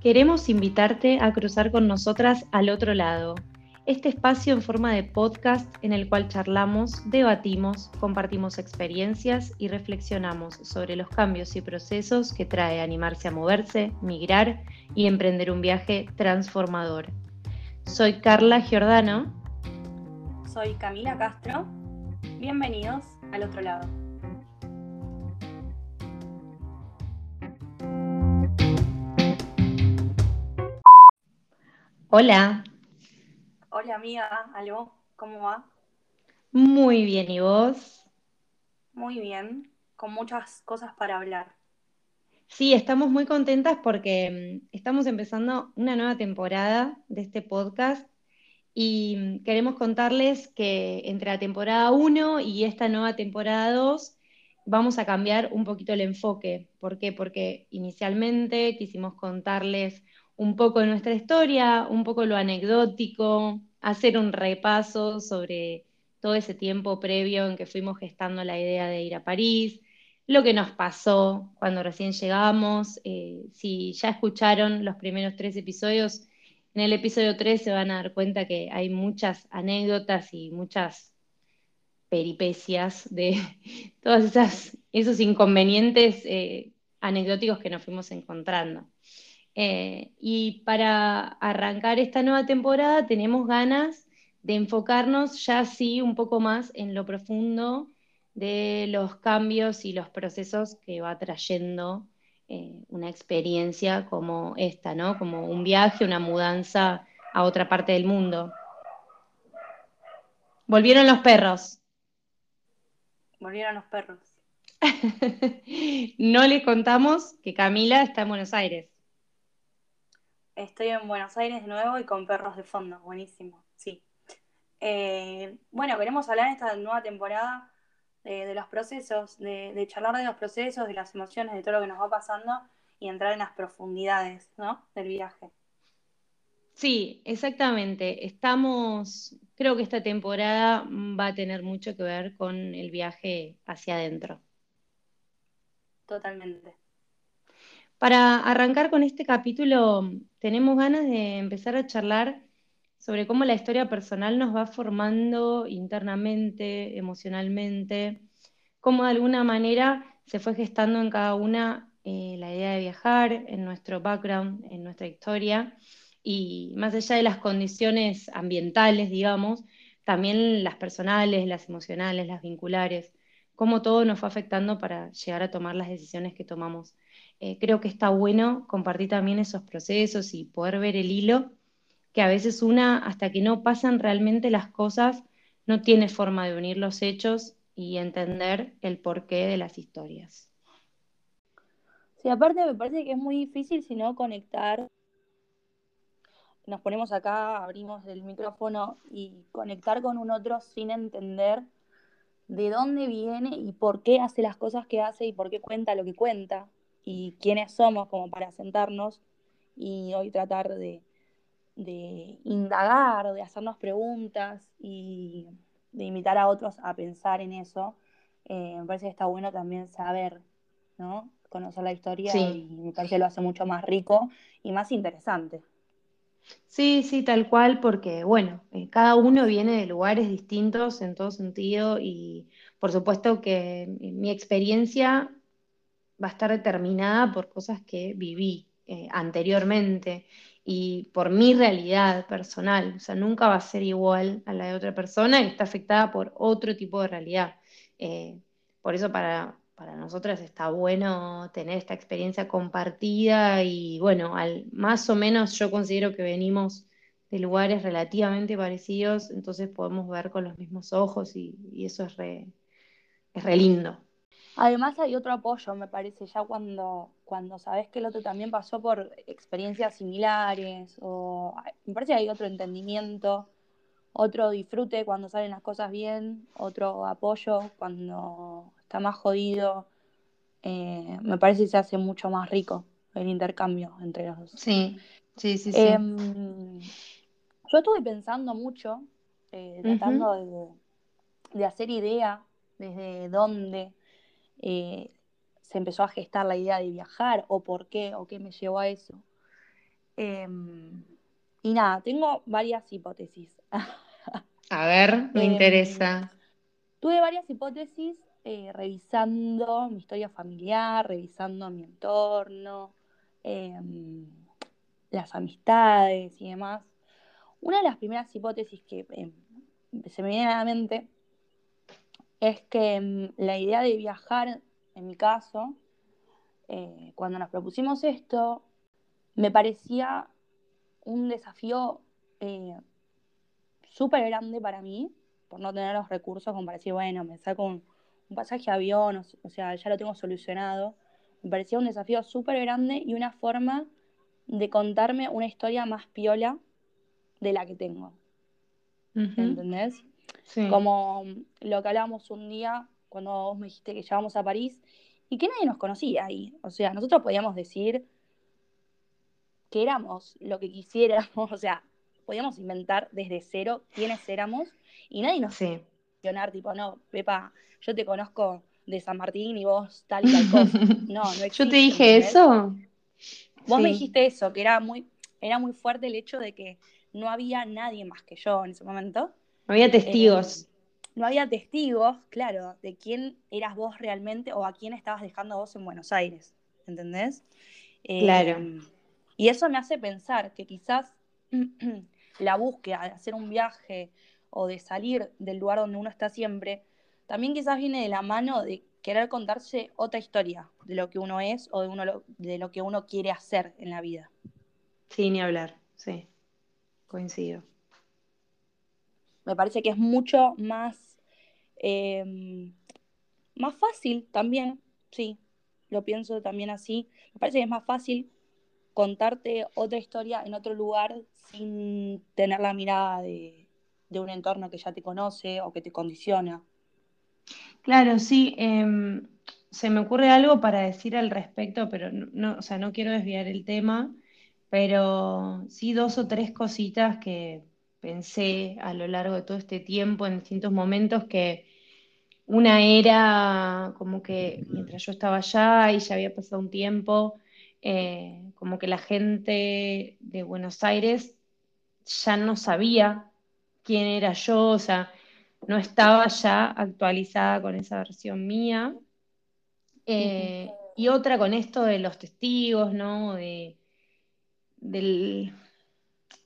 Queremos invitarte a cruzar con nosotras al otro lado. Este espacio en forma de podcast en el cual charlamos, debatimos, compartimos experiencias y reflexionamos sobre los cambios y procesos que trae animarse a moverse, migrar y emprender un viaje transformador. Soy Carla Giordano. Soy Camila Castro. Bienvenidos al otro lado. Hola. Hola amiga, aló, ¿cómo va? Muy bien, ¿y vos? Muy bien, con muchas cosas para hablar. Sí, estamos muy contentas porque mm, estamos empezando una nueva temporada de este podcast y mm, queremos contarles que entre la temporada 1 y esta nueva temporada 2 vamos a cambiar un poquito el enfoque. ¿Por qué? Porque inicialmente quisimos contarles un poco nuestra historia, un poco lo anecdótico, hacer un repaso sobre todo ese tiempo previo en que fuimos gestando la idea de ir a París, lo que nos pasó cuando recién llegamos. Eh, si ya escucharon los primeros tres episodios, en el episodio 3 se van a dar cuenta que hay muchas anécdotas y muchas peripecias de todos esos inconvenientes eh, anecdóticos que nos fuimos encontrando. Eh, y para arrancar esta nueva temporada tenemos ganas de enfocarnos ya sí un poco más en lo profundo de los cambios y los procesos que va trayendo eh, una experiencia como esta, ¿no? Como un viaje, una mudanza a otra parte del mundo. Volvieron los perros. Volvieron los perros. no les contamos que Camila está en Buenos Aires. Estoy en Buenos Aires de nuevo y con perros de fondo, buenísimo, sí. Eh, bueno, queremos hablar en esta nueva temporada de, los procesos, de, charlar de los procesos, de las emociones, de todo lo que nos va pasando y entrar en las profundidades, ¿no? Del viaje. Sí, exactamente. Estamos, creo que esta temporada va a tener mucho que ver con el viaje hacia adentro. Totalmente. Para arrancar con este capítulo, tenemos ganas de empezar a charlar sobre cómo la historia personal nos va formando internamente, emocionalmente, cómo de alguna manera se fue gestando en cada una eh, la idea de viajar, en nuestro background, en nuestra historia, y más allá de las condiciones ambientales, digamos, también las personales, las emocionales, las vinculares, cómo todo nos fue afectando para llegar a tomar las decisiones que tomamos eh, creo que está bueno compartir también esos procesos y poder ver el hilo, que a veces una, hasta que no pasan realmente las cosas, no tiene forma de unir los hechos y entender el porqué de las historias. Sí, aparte me parece que es muy difícil si no conectar. Nos ponemos acá, abrimos el micrófono y conectar con un otro sin entender de dónde viene y por qué hace las cosas que hace y por qué cuenta lo que cuenta y quiénes somos como para sentarnos y hoy tratar de, indagar, de hacernos preguntas y de invitar a otros a pensar en eso. Eh, me parece que está bueno también saber, ¿no? Conocer la historia y me parece que lo hace mucho más rico y más interesante. Sí, sí, tal cual, porque bueno, eh, cada uno viene de lugares distintos en todo sentido y por supuesto que mi experiencia va a estar determinada por cosas que viví eh, anteriormente y por mi realidad personal. O sea, nunca va a ser igual a la de otra persona que está afectada por otro tipo de realidad. Eh, por eso para, para nosotras está bueno tener esta experiencia compartida y bueno, más o menos yo considero que venimos de lugares relativamente parecidos, entonces podemos ver con los mismos ojos y, eso es es re lindo. Además hay otro apoyo, me parece, ya cuando, cuando sabes que el otro también pasó por experiencias similares, o me parece que hay otro entendimiento, otro disfrute cuando salen las cosas bien, otro apoyo cuando está más jodido. Eh, me parece que se hace mucho más rico el intercambio entre los dos. Sí, sí, sí, sí. Em, yo estuve pensando mucho, eh, tratando de, de hacer idea desde dónde eh, se empezó a gestar la idea de viajar o por qué o qué me llevó a eso. Em, y nada, tengo varias hipótesis. A ver, me Em, interesa. Tuve varias hipótesis eh, revisando mi historia familiar, revisando mi entorno, em, las amistades y demás. Una de las primeras hipótesis que se me viene a la mente es que em, la idea de viajar, en mi caso, eh, cuando nos propusimos esto, me parecía un desafío eh, súper grande para mí, por no tener los recursos como para decir, bueno, me saco un, un pasaje de avión, o, o sea, ya lo tengo solucionado. Me parecía un desafío súper grande y una forma de contarme una historia más piola de la que tengo. Ujú, ¿Entendés? Sí. Como lo que hablábamos un día cuando vos me dijiste que llegamos a París y que nadie nos conocía ahí. O sea, nosotros podíamos decir que éramos lo que quisiéramos, o sea, podíamos inventar desde cero quiénes éramos y nadie nos Sí. mencionar, tipo, no, Pepa, yo te conozco de San Martín y vos tal y tal cosa. No, no existe. Yo te dije ¿entendés? eso. Vos me dijiste eso, que era muy, era muy fuerte el hecho de que no había nadie más que yo en ese momento. No había testigos. Eh, no había testigos, claro, de quién eras vos realmente o a quién estabas dejando vos en Buenos Aires, ¿entendés? Eh, Claro. Y eso me hace pensar que quizás la búsqueda de hacer un viaje o de salir del lugar donde uno está siempre, también quizás viene de la mano de querer contarse otra historia de lo que uno es o de, uno lo- de lo que uno quiere hacer en la vida. Sí, ni hablar. Sí. Coincido. Me parece que es mucho más, eh, más fácil también, sí, lo pienso también así. Me parece que es más fácil contarte otra historia en otro lugar sin tener la mirada de, de un entorno que ya te conoce o que te condiciona. Claro, sí. em, se me ocurre algo para decir al respecto, pero no, no, o sea, no quiero desviar el tema, pero sí dos o tres cositas que pensé a lo largo de todo este tiempo en distintos momentos que una era como que mientras yo estaba allá y ya había pasado un tiempo, eh, como que la gente de Buenos Aires ya no sabía quién era yo, o sea, no estaba ya actualizada con esa versión mía. Eh, y otra con esto de los testigos, ¿no? De, del,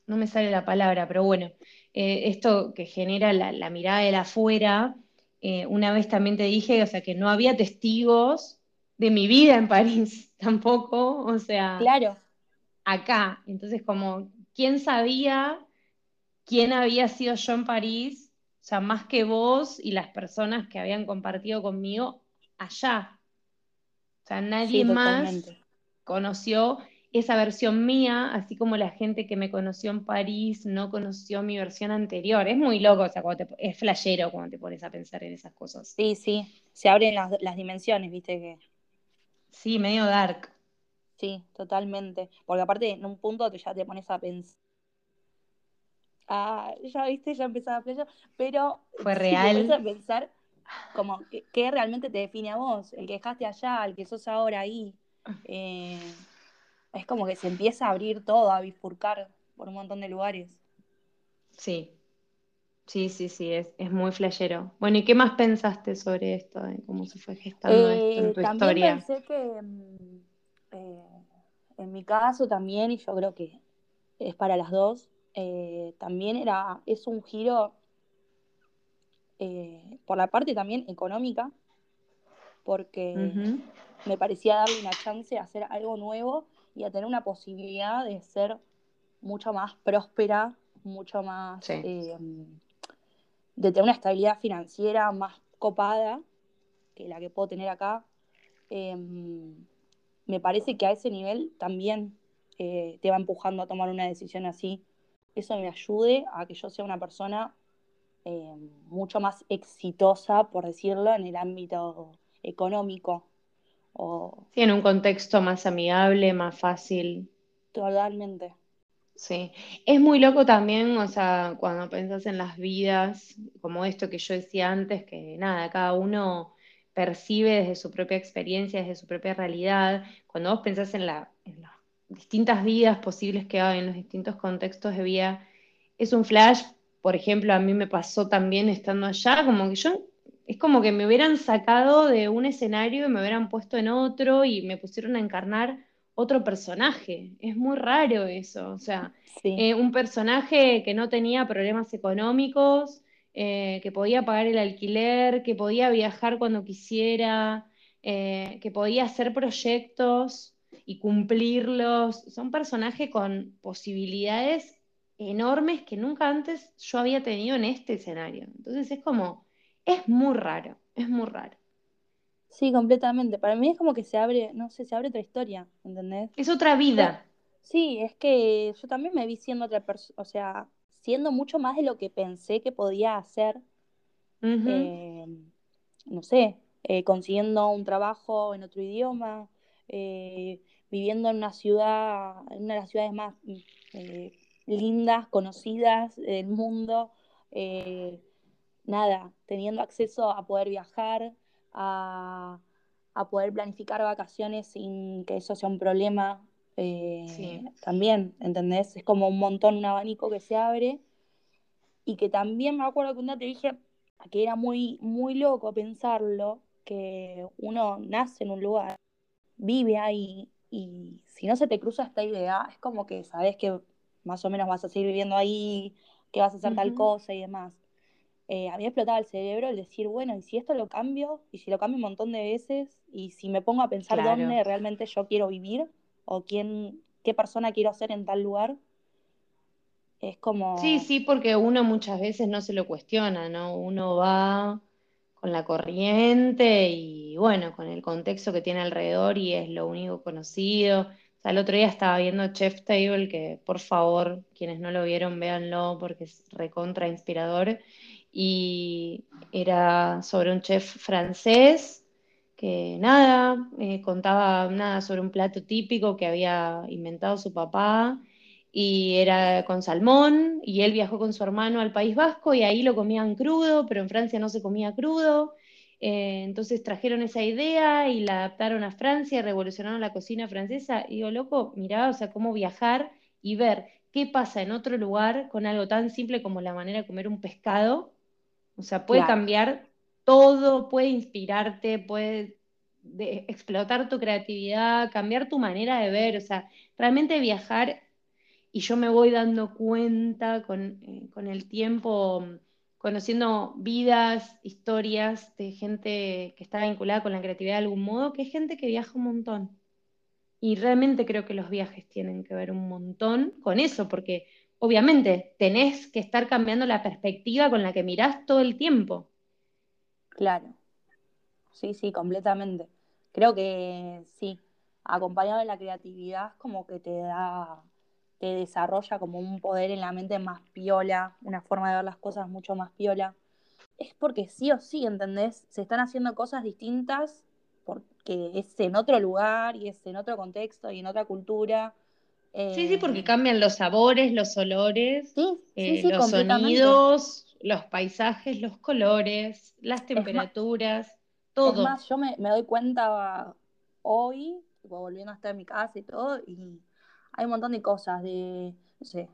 no me sale la palabra, pero bueno, eh, esto que genera la, la mirada de la afuera, eh, una vez también te dije, o sea, que no había testigos de mi vida en París tampoco, o sea, Claro, acá. Entonces, como, ¿quién sabía quién había sido yo en París? O sea, más que vos y las personas que habían compartido conmigo allá. O sea, nadie sí, más conoció esa versión mía, así como la gente que me conoció en París no conoció mi versión anterior. Es muy loco, o sea, cuando te- es flashero cuando te pones a pensar en esas cosas. Sí, sí, se abren las, las dimensiones, viste que Sí, medio dark. sí, totalmente. Porque aparte en un punto te, ya te pones a pensar. Ah, ya viste, ya empezaba a playar, pero Fue real. te pones a pensar como qué realmente te define a vos, el que dejaste allá, el que sos ahora ahí. Eh, es como que se empieza a abrir todo, a bifurcar por un montón de lugares. Sí, sí, sí, sí, es, es muy flashero. Bueno, ¿y qué más pensaste sobre esto, de cómo se fue gestando esto en Eh, tu también historia? pensé que mm, eh, en mi caso también, y yo creo que es para las dos, eh, también era, es un giro por la parte también económica, porque me parecía darle una chance a hacer algo nuevo y a tener una posibilidad de ser mucho más próspera, mucho más, Sí. eh, de tener una estabilidad financiera más copada que la que puedo tener acá. Eh, me parece que a ese nivel también eh, te va empujando a tomar una decisión así. Eso me ayude a que yo sea una persona eh, mucho más exitosa, por decirlo, en el ámbito económico. O Sí, en un contexto más amigable, más fácil. totalmente. Sí, es muy loco también, o sea, cuando pensás en las vidas, como esto que yo decía antes, que nada, cada uno percibe desde su propia experiencia, desde su propia realidad. Cuando vos pensás en la, en los distintas vidas posibles que hay en los distintos contextos de vida. Es un flash, por ejemplo, a mí me pasó también estando allá, como que yo, es como que me hubieran sacado de un escenario y me hubieran puesto en otro y me pusieron a encarnar otro personaje. Es muy raro eso, o sea, eh, un personaje que no tenía problemas económicos, eh, que podía pagar el alquiler, que podía viajar cuando quisiera, eh, que podía hacer proyectos y cumplirlos. Son personajes con posibilidades enormes que nunca antes yo había tenido en este escenario. Entonces es como, es muy raro, es muy raro. Sí, completamente. Para mí es como que se abre, no sé, se abre otra historia, ¿entendés? Es otra vida. Sí, es que yo también me vi siendo otra persona, o sea, siendo mucho más de lo que pensé que podía hacer. Eh, no sé, eh, consiguiendo un trabajo en otro idioma, eh, viviendo en una ciudad, en una de las ciudades más lindas, conocidas del mundo, nada, teniendo acceso a poder viajar, a, poder planificar vacaciones sin que eso sea un problema. Eh, también, ¿entendés? Es como un montón, un abanico que se abre. Y que también me acuerdo que un día te dije que era muy, muy loco pensarlo, que uno nace en un lugar, vive ahí, y si no se te cruza esta idea, es como que sabes que más o menos vas a seguir viviendo ahí, que vas a hacer tal cosa y demás eh, a mí explotaba el cerebro el decir, bueno, ¿y si esto lo cambio? ¿Y si lo cambio un montón de veces? ¿Y si me pongo a pensar dónde realmente yo quiero vivir? ¿O quién, qué persona quiero ser en tal lugar? Es como... Sí, sí, porque uno muchas veces no se lo cuestiona, ¿no? Uno va con la corriente y bueno, con el contexto que tiene alrededor y es lo único conocido. O sea, el otro día estaba viendo Chef Table, que por favor, quienes no lo vieron, véanlo porque es recontra inspirador y era sobre un chef francés que nada, eh, contaba nada sobre un plato típico que había inventado su papá y era con salmón y él viajó con su hermano al País Vasco y ahí lo comían crudo, pero en Francia no se comía crudo. Eh, entonces trajeron esa idea y la adaptaron a Francia revolucionaron la cocina francesa. Y digo, loco, mirá, o sea, cómo viajar y ver qué pasa en otro lugar con algo tan simple como la manera de comer un pescado o sea, puede cambiar todo, puede inspirarte, puede explotar tu creatividad, cambiar tu manera de ver. O sea, realmente viajar, y yo me voy dando cuenta con, eh, con el tiempo, conociendo vidas, historias de gente que está vinculada con la creatividad de algún modo, que es gente que viaja un montón. Y realmente creo que los viajes tienen que ver un montón con eso, porque obviamente tenés que estar cambiando la perspectiva con la que mirás todo el tiempo. Claro. Sí, sí, completamente. Creo que sí, acompañado de la creatividad como que te da, te desarrolla como un poder en la mente más piola, una forma de ver las cosas mucho más piola. Es porque sí o sí, ¿entendés? Se están haciendo cosas distintas porque es en otro lugar y es en otro contexto y en otra cultura sí, sí, porque eh, cambian los sabores, los olores, eh, los sonidos, los paisajes, los colores, las temperaturas, todo. Es más, yo me, doy cuenta hoy, volviendo a estar en mi casa y todo, y hay un montón de cosas, de, no sé,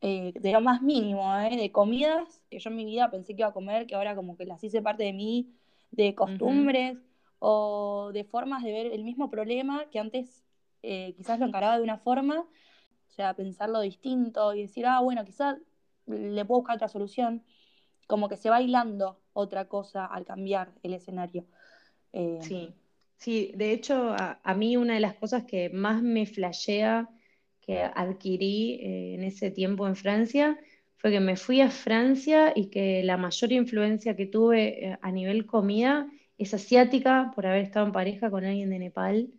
eh, de lo más mínimo, de comidas que yo en mi vida pensé que iba a comer, que ahora como que las hice parte de mí, de costumbres o de formas de ver el mismo problema que antes quizás lo encaraba de una forma o sea, pensarlo distinto y decir, ah, bueno, quizás le puedo buscar otra solución. Como que se va hilando otra cosa al cambiar el escenario. Eh, sí, sí, de hecho, a, mí una de las cosas que más me flashea que adquirí eh, en ese tiempo en Francia fue que me fui a Francia y que la mayor influencia que tuve eh, a nivel comida es asiática por haber estado en pareja con alguien de Nepal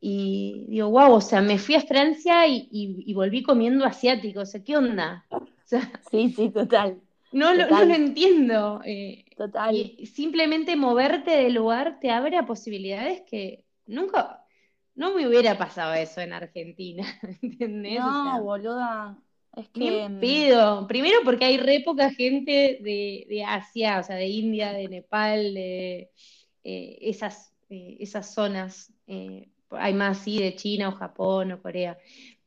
y digo, wow, o sea, me fui a Francia y, volví comiendo asiático, o sea, ¿qué onda? sí, sí, total. No, Lo, no lo entiendo. Eh, total. Y simplemente moverte del lugar te abre a posibilidades que nunca, no me hubiera pasado eso en Argentina, ¿entendés? No, boluda. Es que. pido. Primero porque hay re poca gente de, Asia, o sea, de India, de Nepal, de eh, esas, eh, esas zonas hay más, sí, de China o Japón o Corea.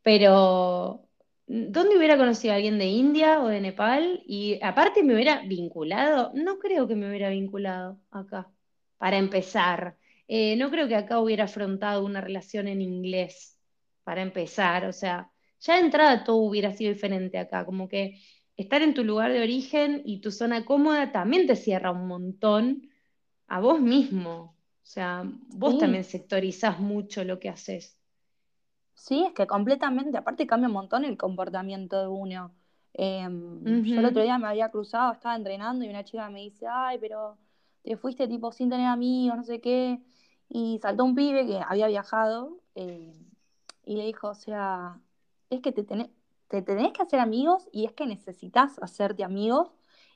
Pero, ¿dónde hubiera conocido a alguien de India o de Nepal? Y aparte me hubiera vinculado, no creo que me hubiera vinculado acá, para empezar. Eh, no creo que acá hubiera afrontado una relación en inglés, para empezar. O sea, ya de entrada todo hubiera sido diferente acá, como que estar en tu lugar de origen y tu zona cómoda también te cierra un montón a vos mismo. O sea, vos también sectorizás mucho lo que haces. Sí, es que completamente, aparte cambia un montón el comportamiento de uno. Em, yo el otro día me había cruzado, estaba entrenando y una chica me dice, ay, pero te fuiste tipo sin tener amigos, no sé qué. Y saltó un pibe que había viajado eh, y le dijo, o sea, es que te tenés, te tenés que hacer amigos y es que necesitas hacerte amigos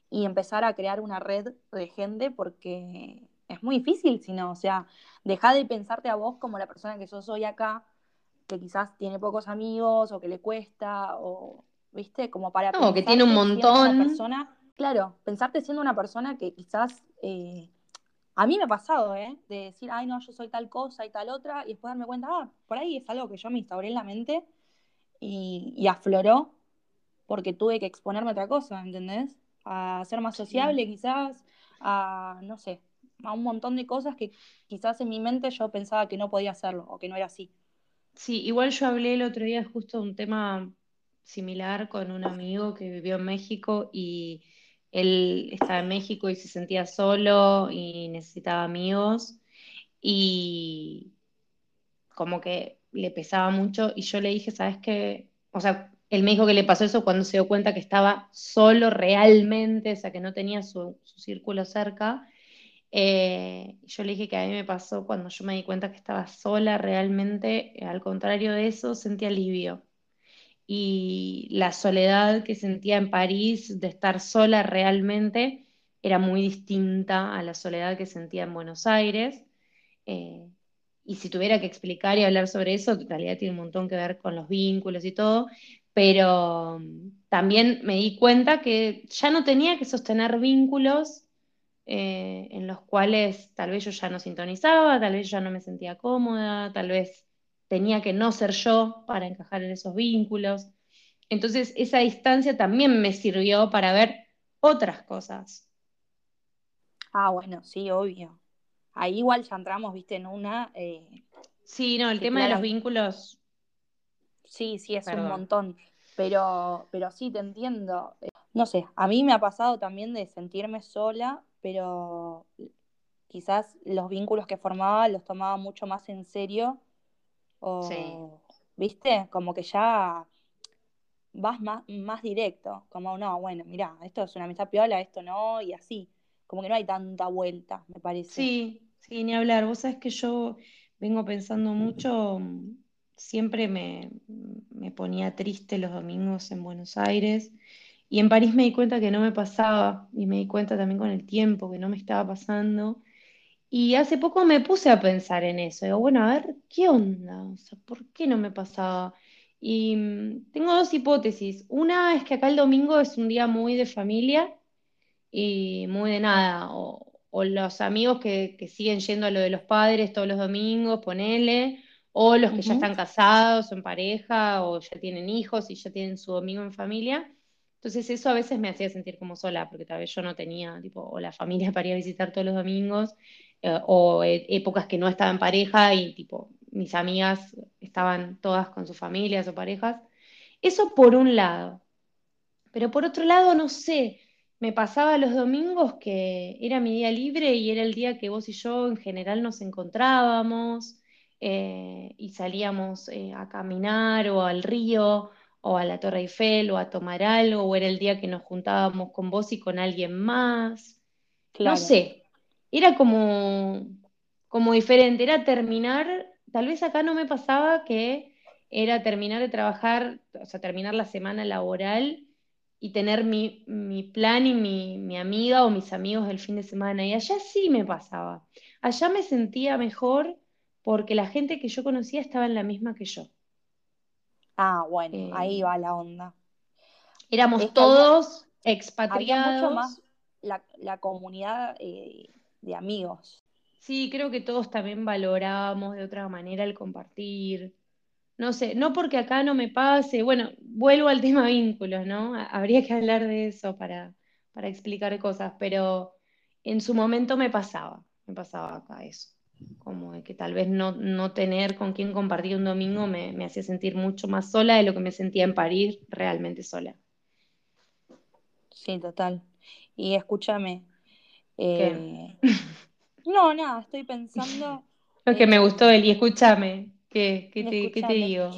y empezar a crear una red de gente porque muy difícil si no, o sea, deja de pensarte a vos como la persona que yo soy acá, que quizás tiene pocos amigos o que le cuesta o, viste, como para... No, que tiene un montón. persona, claro, pensarte siendo una persona que quizás... Eh, a mí me ha pasado, ¿eh? De decir, ay, no, yo soy tal cosa y tal otra, y después darme cuenta, ah, por ahí es algo que yo me instauré en la mente y, afloró porque tuve que exponerme a otra cosa, ¿entendés? A ser más sociable quizás, a, no sé, a un montón de cosas que quizás en mi mente yo pensaba que no podía hacerlo o que no era así. Sí, igual yo hablé el otro día justo de un tema similar con un amigo que vivió en México y él estaba en México y se sentía solo y necesitaba amigos y como que le pesaba mucho y yo le dije, ¿sabes qué? O sea, él me dijo que le pasó eso cuando se dio cuenta que estaba solo realmente, o sea, que no tenía su, círculo cerca. Eh, yo le dije que a mí me pasó cuando yo me di cuenta que estaba sola realmente, al contrario de eso, sentí alivio. Y la soledad que sentía en París de estar sola realmente era muy distinta a la soledad que sentía en Buenos Aires. Eh, y si tuviera que explicar y hablar sobre eso, en realidad tiene un montón que ver con los vínculos y todo, pero mm, también me di cuenta que ya no tenía que sostener vínculos eh, en los cuales tal vez yo ya no sintonizaba, tal vez yo ya no me sentía cómoda, tal vez tenía que no ser yo para encajar en esos vínculos. Entonces esa distancia también me sirvió para ver otras cosas. Ah, bueno, sí, obvio ahí igual ya entramos, viste, en una... Eh, sí, no, el tema de los vínculos... Sí, sí, es un montón, pero, pero sí, te entiendo. Eh, no sé, a mí me ha pasado también de sentirme sola, pero quizás los vínculos que formaba los tomaba mucho más en serio. O, ¿viste? Como que ya vas más, más directo, como no, bueno, mira, esto es una amistad piola, esto no, y así. Como que no hay tanta vuelta, me parece. Sí, Sí, ni hablar. Vos sabés que yo vengo pensando mucho, siempre me, ponía triste los domingos en Buenos Aires y en París me di cuenta que no me pasaba y me di cuenta también con el tiempo que no me estaba pasando. Y hace poco me puse a pensar en eso. Digo, bueno, a ver, ¿qué onda? O sea, ¿por qué no me pasaba? Y mm, tengo dos hipótesis. Una es que acá el domingo es un día muy de familia y muy de nada. O, o los amigos que, siguen yendo a lo de los padres todos los domingos, ponele, o los que ya están casados en pareja, o ya tienen hijos y ya tienen su domingo en familia. Entonces eso a veces me hacía sentir como sola, porque tal vez yo no tenía, tipo, o la familia para ir a visitar todos los domingos, eh, o e, épocas que no estaba en pareja y tipo, mis amigas estaban todas con sus familias o parejas. Eso por un lado. Pero por otro lado, no sé, me pasaba los domingos que era mi día libre y era el día que vos y yo en general nos encontrábamos eh, y salíamos eh, a caminar o al río o a la Torre Eiffel o a tomar algo, o era el día que nos juntábamos con vos y con alguien más. No sé, era como, como diferente, era terminar, tal vez acá no me pasaba que era terminar de trabajar, o sea, terminar la semana laboral y tener mi, plan y mi, amiga o mis amigos del fin de semana. Y allá sí me pasaba. Allá me sentía mejor porque la gente que yo conocía estaba en la misma que yo. Ah, bueno, ahí eh, va la onda. Éramos todos expatriados. mucho más la, comunidad eh, de amigos. Sí, creo que todos también valorábamos de otra manera el compartir. no sé, no porque acá no me pase, bueno, vuelvo al tema vínculos, ¿no? Habría que hablar de eso para, para explicar cosas, pero en su momento me pasaba, me pasaba acá eso, como de que tal vez no, no tener con quién compartir un domingo me, me hacía sentir mucho más sola de lo que me sentía en París realmente sola. Sí, total. Y escúchame. ¿Qué? eh, No, nada, estoy pensando. Lo que me gustó él, y escúchame, ¿qué, qué te, qué te digo?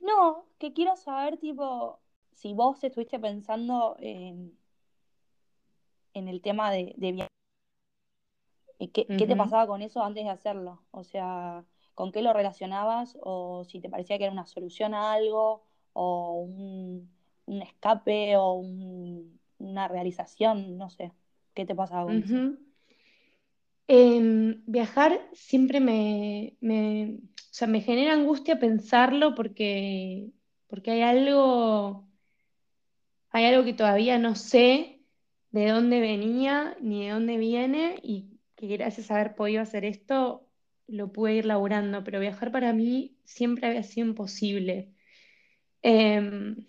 No, que quiero saber, tipo, si vos estuviste pensando en, en el tema de, de viajar. ¿Y ¿Qué, qué te pasaba con eso antes de hacerlo? O sea, ¿con qué lo relacionabas? O si te parecía que era una solución a algo, o un, un escape, o un- una realización, no sé. ¿Qué te pasaba con eso? Em, viajar siempre me, me, o sea, me genera angustia pensarlo porque, porque hay algo, hay algo que todavía no sé de dónde venía ni de dónde viene y que gracias a haber podido hacer esto lo pude ir laburando, pero viajar para mí siempre había sido imposible. Em,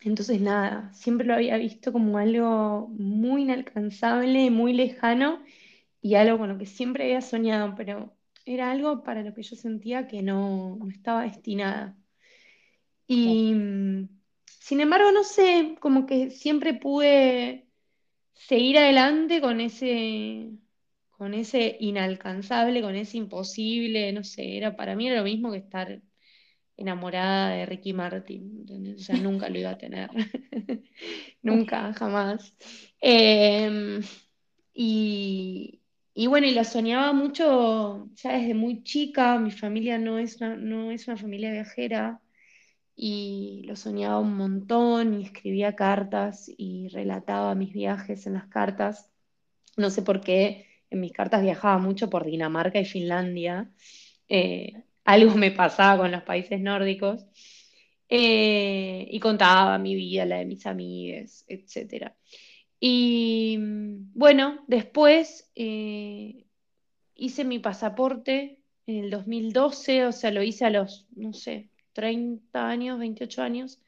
entonces nada, siempre lo había visto como algo muy inalcanzable, muy lejano y algo con lo que siempre había soñado, pero era algo para lo que yo sentía que no, no estaba destinada. Y mm, sin embargo, no sé, como que siempre pude seguir adelante con ese, con ese inalcanzable, con ese imposible, no sé, era para mí era lo mismo que estar enamorada de Ricky Martin. O sea, nunca lo iba a tener, nunca, jamás. Eh, y, y bueno, y lo soñaba mucho ya desde muy chica, mi familia no es no es una familia viajera, y lo soñaba un montón y escribía cartas y relataba mis viajes en las cartas. No sé por qué en mis cartas viajaba mucho por Dinamarca y Finlandia. Eh, algo me pasaba con los países nórdicos. Eh, y contaba mi vida, la de mis amigas, etcétera. Y mm, bueno, después eh, hice mi pasaporte en el 2012, o sea, lo hice a los, no sé, 30 años, 28 años.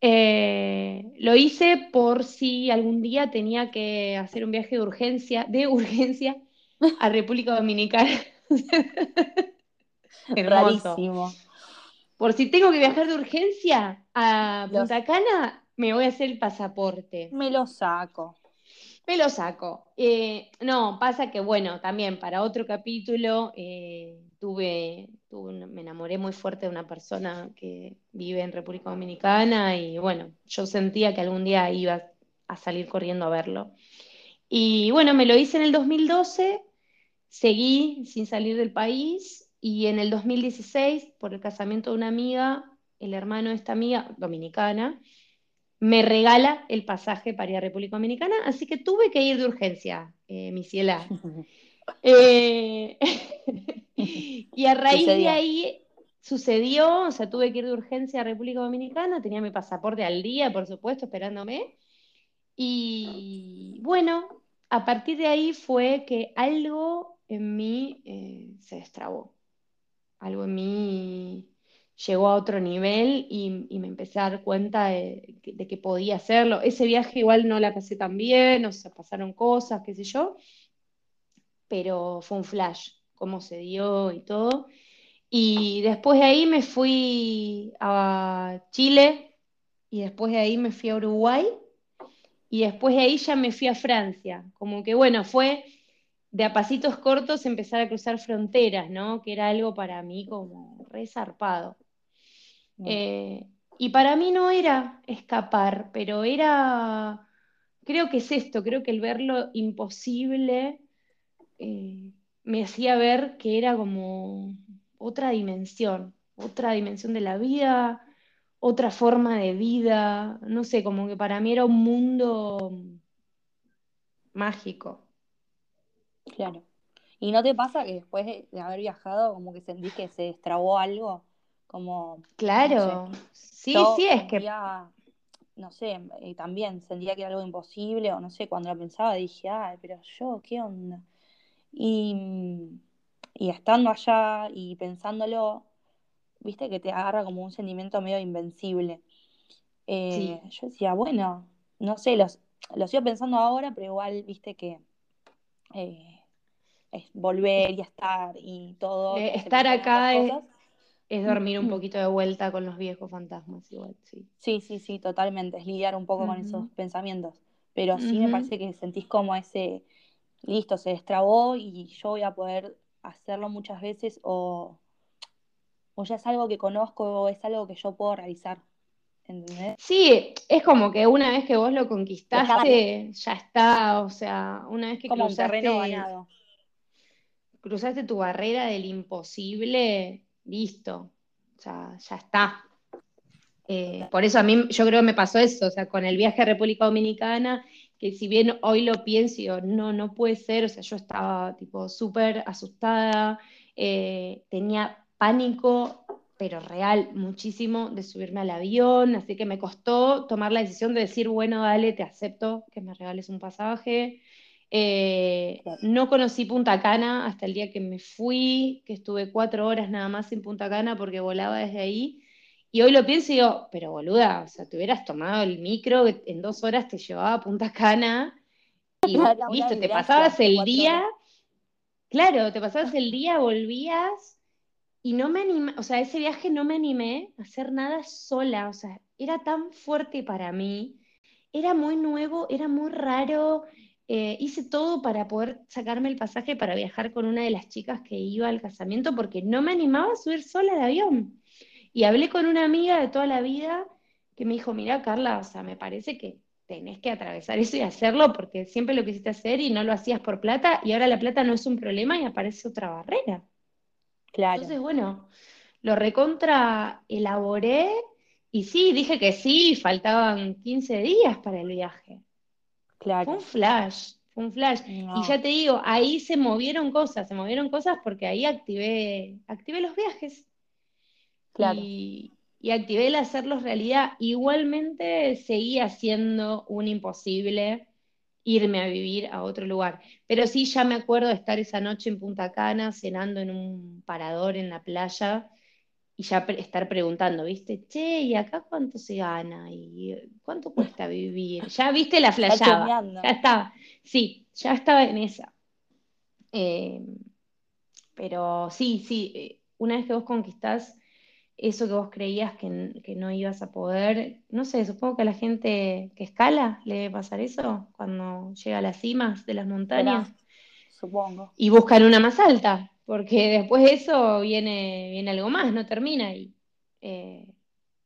Eh, lo hice por si algún día tenía que hacer un viaje de urgencia, de urgencia a República Dominicana. Rarísimo. Por si tengo que viajar de urgencia a Los, Punta Cana, me voy a hacer el pasaporte. me lo saco. Me lo saco. Eh, no, pasa que, bueno, también para otro capítulo eh, tuve, tuve me enamoré muy fuerte de una persona que vive en República Dominicana y, bueno, yo sentía que algún día iba a salir corriendo a verlo. Y, bueno, me lo hice en el 2012, seguí sin salir del país y en el 2016, por el casamiento de una amiga, el hermano de esta amiga, dominicana, me regala el pasaje para ir a República Dominicana, así que tuve que ir de urgencia, eh, mi ciela. Eh, y a raíz de ahí sucedió, o sea, tuve que ir de urgencia a República Dominicana, tenía mi pasaporte al día, por supuesto, esperándome. Y bueno, a partir de ahí fue que algo en mí eh, se destrabó, algo en mí llegó a otro nivel y, me empecé a dar cuenta de, de que podía hacerlo. Ese viaje igual no la pasé tan bien, o sea, pasaron cosas, qué sé yo, pero fue un flash, cómo se dio y todo. Y después de ahí me fui a Chile y después de ahí me fui a Uruguay y después de ahí ya me fui a Francia. Como que bueno, fue de a pasitos cortos empezar a cruzar fronteras, ¿no? Que era algo para mí como re zarpado. Bueno, Eh, y para mí no era escapar, pero era, creo que es esto, creo que el ver lo imposible eh, me hacía ver que era como otra dimensión, otra dimensión de la vida, otra forma de vida, no sé, como que para mí era un mundo mágico. Claro. ¿Y no te pasa que después de, haber viajado, como que sentís que se destrabó algo? Como, no sé, Claro, sí, sí, es que, no sé, eh, también sentía que era algo imposible, o no sé, cuando lo pensaba dije, ay, pero yo, ¿qué onda? Y, y estando allá y pensándolo, viste que te agarra como un sentimiento medio invencible. Eh, yo decía, bueno, no sé, los, lo sigo pensando ahora, pero igual, viste que eh, es volver y estar y todo. estar acá es, es, dormir un poquito de vuelta con los viejos fantasmas, igual, sí. Sí, sí, sí, totalmente, es lidiar un poco con esos pensamientos. Pero sí me parece que sentís como ese, listo, se destrabó y yo voy a poder hacerlo muchas veces o, o ya es algo que conozco o es algo que yo puedo realizar. Sí, es como que una vez que vos lo conquistaste, ya está, o sea, una vez que como cruzaste, ganado. Cruzaste tu barrera del imposible, listo, o sea, ya está. Eh, por eso a mí yo creo que me pasó eso, o sea, con el viaje a República Dominicana, que si bien hoy lo pienso, digo, no, no puede ser, o sea, yo estaba tipo súper asustada, eh, tenía pánico pero real muchísimo de subirme al avión, así que me costó tomar la decisión de decir, bueno, dale, te acepto que me regales un pasaje. Eh, no conocí Punta Cana hasta el día que me fui, que estuve cuatro horas nada más en Punta Cana porque volaba desde ahí. Y hoy lo pienso y digo, pero boluda, o sea, te hubieras tomado el micro, en dos horas te llevaba a Punta Cana y listo, te pasabas el día, claro, te pasabas el día, volvías y no me animé, o sea, ese viaje no me animé a hacer nada sola, o sea, era tan fuerte para mí, era muy nuevo, era muy raro, eh, hice todo para poder sacarme el pasaje para viajar con una de las chicas que iba al casamiento porque no me animaba a subir sola al avión. Y hablé con una amiga de toda la vida que me dijo, mira Carla, o sea, me parece que tenés que atravesar eso y hacerlo porque siempre lo quisiste hacer y no lo hacías por plata y ahora la plata no es un problema y aparece otra barrera. Entonces, bueno, lo recontra elaboré y sí, dije que sí, faltaban 15 días para el viaje. Claro. Fue un flash, fue un flash. Y ya te digo, ahí se movieron cosas, se movieron cosas porque ahí activé, activé los viajes. Claro. Y, y activé el hacerlos realidad. Igualmente seguía siendo un imposible irme a vivir a otro lugar. Pero sí, ya me acuerdo de estar esa noche en Punta Cana, cenando en un parador en la playa y ya estar preguntando, ¿viste? Che, ¿y acá cuánto se gana? ¿Y cuánto cuesta vivir? Ya viste la flayada. Ya estaba, sí, ya estaba en esa. Eh, pero sí, sí, eh, una vez que vos conquistás eso que vos creías que, no ibas a poder. No sé, supongo que a la gente que escala le debe pasar eso cuando llega a las cimas de las montañas. supongo. Y buscan una más alta, porque después de eso viene, viene algo más, no termina ahí. Eh,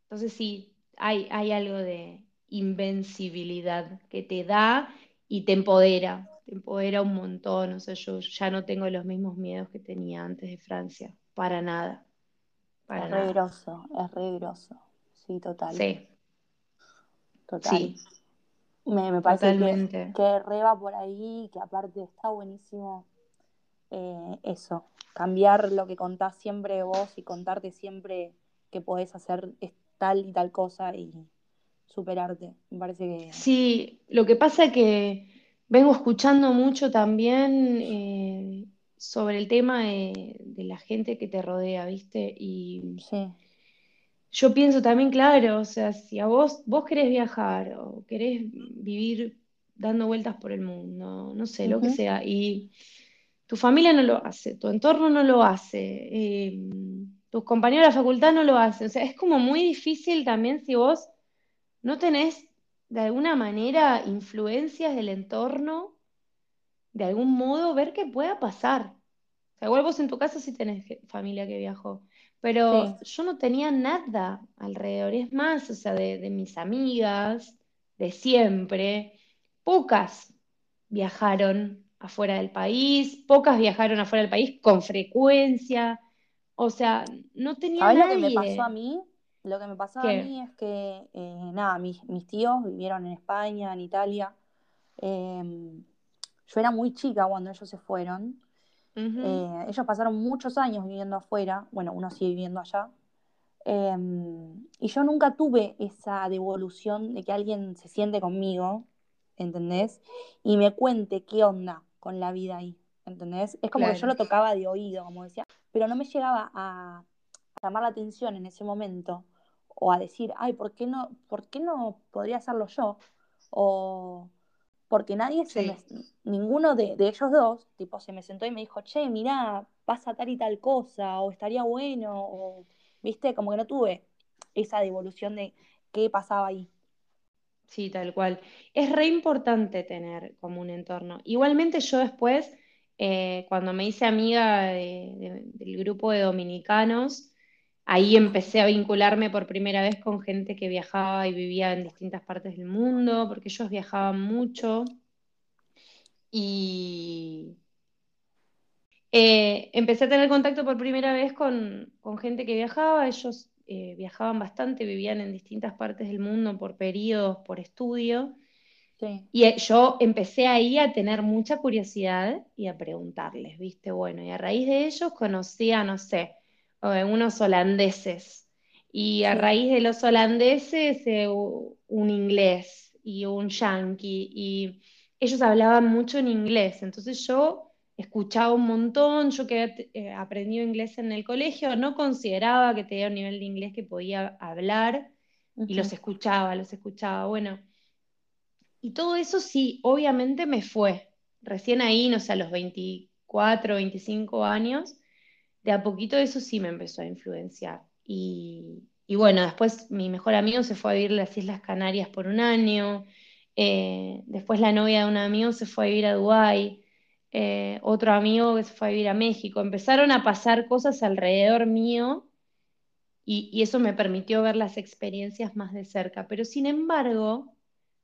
entonces sí, hay, hay algo de invencibilidad que te da y te empodera, te empodera un montón. O sea, yo ya no tengo los mismos miedos que tenía antes de Francia, para nada es re grosso, es re grosso. Sí, total. Sí. Total. Sí. Me, parece que, que re va por ahí, que aparte está buenísimo eh, eso, cambiar lo que contás siempre vos y contarte siempre que podés hacer tal y tal cosa y superarte. Me parece que... Sí, lo que pasa es que vengo escuchando mucho también eh, sobre el tema de, la gente que te rodea, ¿viste? Y yo pienso también, claro, o sea, si a vos, vos querés viajar o querés vivir dando vueltas por el mundo, no sé, lo que sea, y tu familia no lo hace, tu entorno no lo hace, em, tus compañeros de la facultad no lo hacen, o sea, es como muy difícil también si vos no tenés de alguna manera influencias del entorno de algún modo ver qué pueda pasar. O sea, igual vos en tu caso sí tenés familia que viajó, pero yo no tenía nada alrededor. Es más, o sea, de, mis amigas, de siempre, pocas viajaron afuera del país, pocas viajaron afuera del país con frecuencia. O sea, no tenía ¿Sabes lo que me pasó a mí? Lo que me pasó a mí es que, eh, nada, mis, tíos vivieron en España, en Italia. Em, yo era muy chica cuando ellos se fueron. Eh, ellos pasaron muchos años viviendo afuera, bueno, uno sigue viviendo allá. Em, y yo nunca tuve esa devolución de que alguien se siente conmigo, ¿entendés? Y me cuente qué onda con la vida ahí, ¿entendés? Es como que yo lo tocaba de oído, como decía, pero no me llegaba a, llamar la atención en ese momento o a decir, ay, ¿por qué no, ¿por qué no podría hacerlo yo? O porque nadie se me, ninguno de, ellos dos, tipo, se me sentó y me dijo, che, mirá, pasa tal y tal cosa, o estaría bueno, o, viste, como que no tuve esa devolución de qué pasaba ahí. Sí, tal cual. Es re importante tener como un entorno. Igualmente yo después, eh, cuando me hice amiga del grupo de dominicanos, ahí empecé a vincularme por primera vez con gente que viajaba y vivía en distintas partes del mundo, porque ellos viajaban mucho. Y eh, empecé a tener contacto por primera vez con, gente que viajaba. Ellos eh, viajaban bastante, vivían en distintas partes del mundo por periodos, por estudio. Y eh, yo empecé ahí a tener mucha curiosidad y a preguntarles, ¿viste? Bueno, y a raíz de ellos conocía, no sé, unos holandeses. Y a raíz de los holandeses, eh, un inglés y un yankee. Y ellos hablaban mucho en inglés. Entonces yo escuchaba un montón. Yo que había eh, aprendido inglés en el colegio, no consideraba que tenía un nivel de inglés que podía hablar. Y los escuchaba, los escuchaba. Bueno. Y todo eso sí, obviamente me fue. Recién ahí, no sé, a los 24, 25 años de a poquito eso sí me empezó a influenciar. Y, bueno, después mi mejor amigo se fue a vivir a las Islas Canarias por un año, eh, después la novia de un amigo se fue a vivir a Dubái, eh, otro amigo que se fue a vivir a México, empezaron a pasar cosas alrededor mío y, y eso me permitió ver las experiencias más de cerca, pero sin embargo,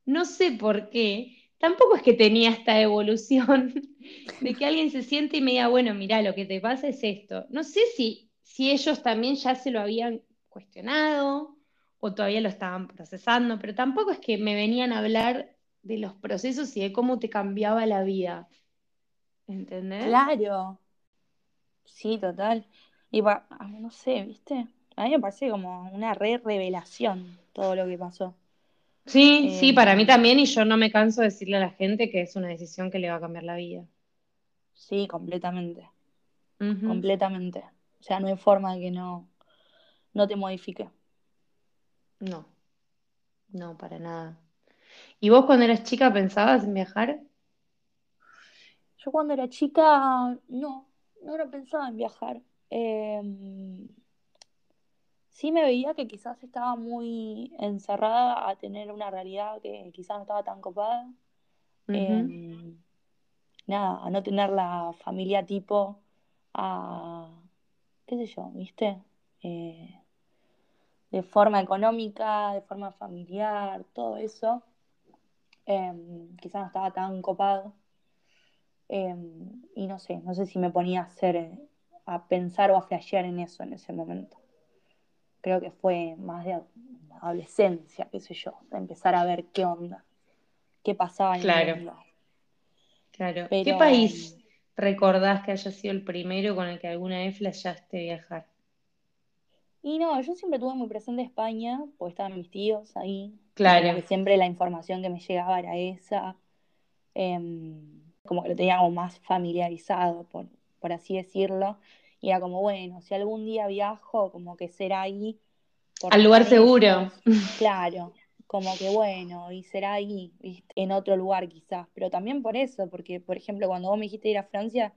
no sé por qué, tampoco es que tenía esta evolución de que alguien se siente y me diga, bueno, mira, lo que te pasa es esto. No sé si, si ellos también ya se lo habían cuestionado o todavía lo estaban procesando, pero tampoco es que me venían a hablar de los procesos y de cómo te cambiaba la vida. ¿Entendés? Claro. Sí, total. Y no sé, ¿viste? A mí me parece como una re revelación todo lo que pasó. Sí, sí, para mí también, y yo no me canso de decirle a la gente que es una decisión que le va a cambiar la vida. Sí, completamente. Completamente. O sea, no hay forma de que no, no te modifique. No, no, para nada. ¿Y vos cuando eras chica pensabas en viajar? Yo cuando era chica, no, no, no pensaba en viajar. Eh, sí me veía que quizás estaba muy encerrada a tener una realidad que quizás no estaba tan copada. Em, nada, a no tener la familia tipo, a, qué sé yo, ¿viste? Eh, de forma económica, de forma familiar, todo eso. Em, quizás no estaba tan copado. Em, y no sé, no sé si me ponía a hacer, a pensar o a flashear en eso en ese momento creo que fue más de adolescencia, qué sé yo, de empezar a ver qué onda, qué pasaba en el mundo. Claro. ¿Qué país recordás que haya sido el primero con el que alguna vez flashaste viajar? Y no, yo siempre tuve muy presente España, porque estaban mis tíos ahí. Claro. Siempre la información que me llegaba era esa. Em, como que lo tenía como más familiarizado, por, por así decirlo. Y era como, bueno, si algún día viajo, como que será ahí. Al lugar seguro. Claro, como que bueno, y será ahí, en otro lugar quizás. Pero también por eso, porque, por ejemplo, cuando vos me dijiste ir a Francia,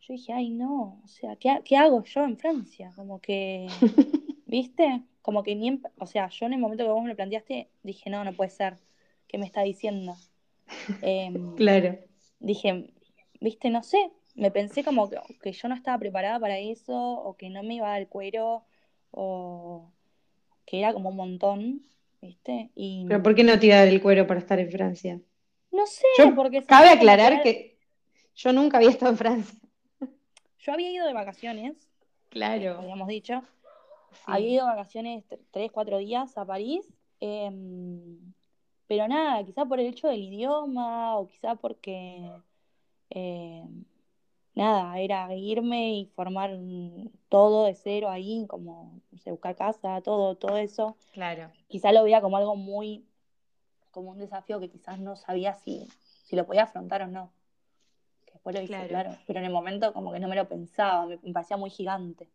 yo dije, ay, no, o sea, ¿qué, hago yo en Francia? Como que, ¿viste? Como que ni, o sea, yo en el momento que vos me lo planteaste, dije, no, no puede ser, ¿qué me está diciendo? Em, claro. Dije, ¿viste? No sé, me pensé como que, yo no estaba preparada para eso, o que no me iba a dar cuero, o que era como un montón, ¿viste? Y... ¿Pero por qué no te iba a dar el cuero para estar en Francia? No sé, porque... Cabe aclarar que, yo nunca había estado en Francia. Yo había ido de vacaciones. Claro. Habíamos dicho. Había ido de vacaciones tres, cuatro días a París. Em, pero nada, quizá por el hecho del idioma, o quizá porque... Em, nada, era irme y formar todo de cero ahí, como buscar casa, todo, todo eso. Claro. Quizás lo veía como algo muy, como un desafío que quizás no sabía si, si lo podía afrontar o no. después lo hice, claro. Pero en el momento como que no me lo pensaba, me, parecía muy gigante.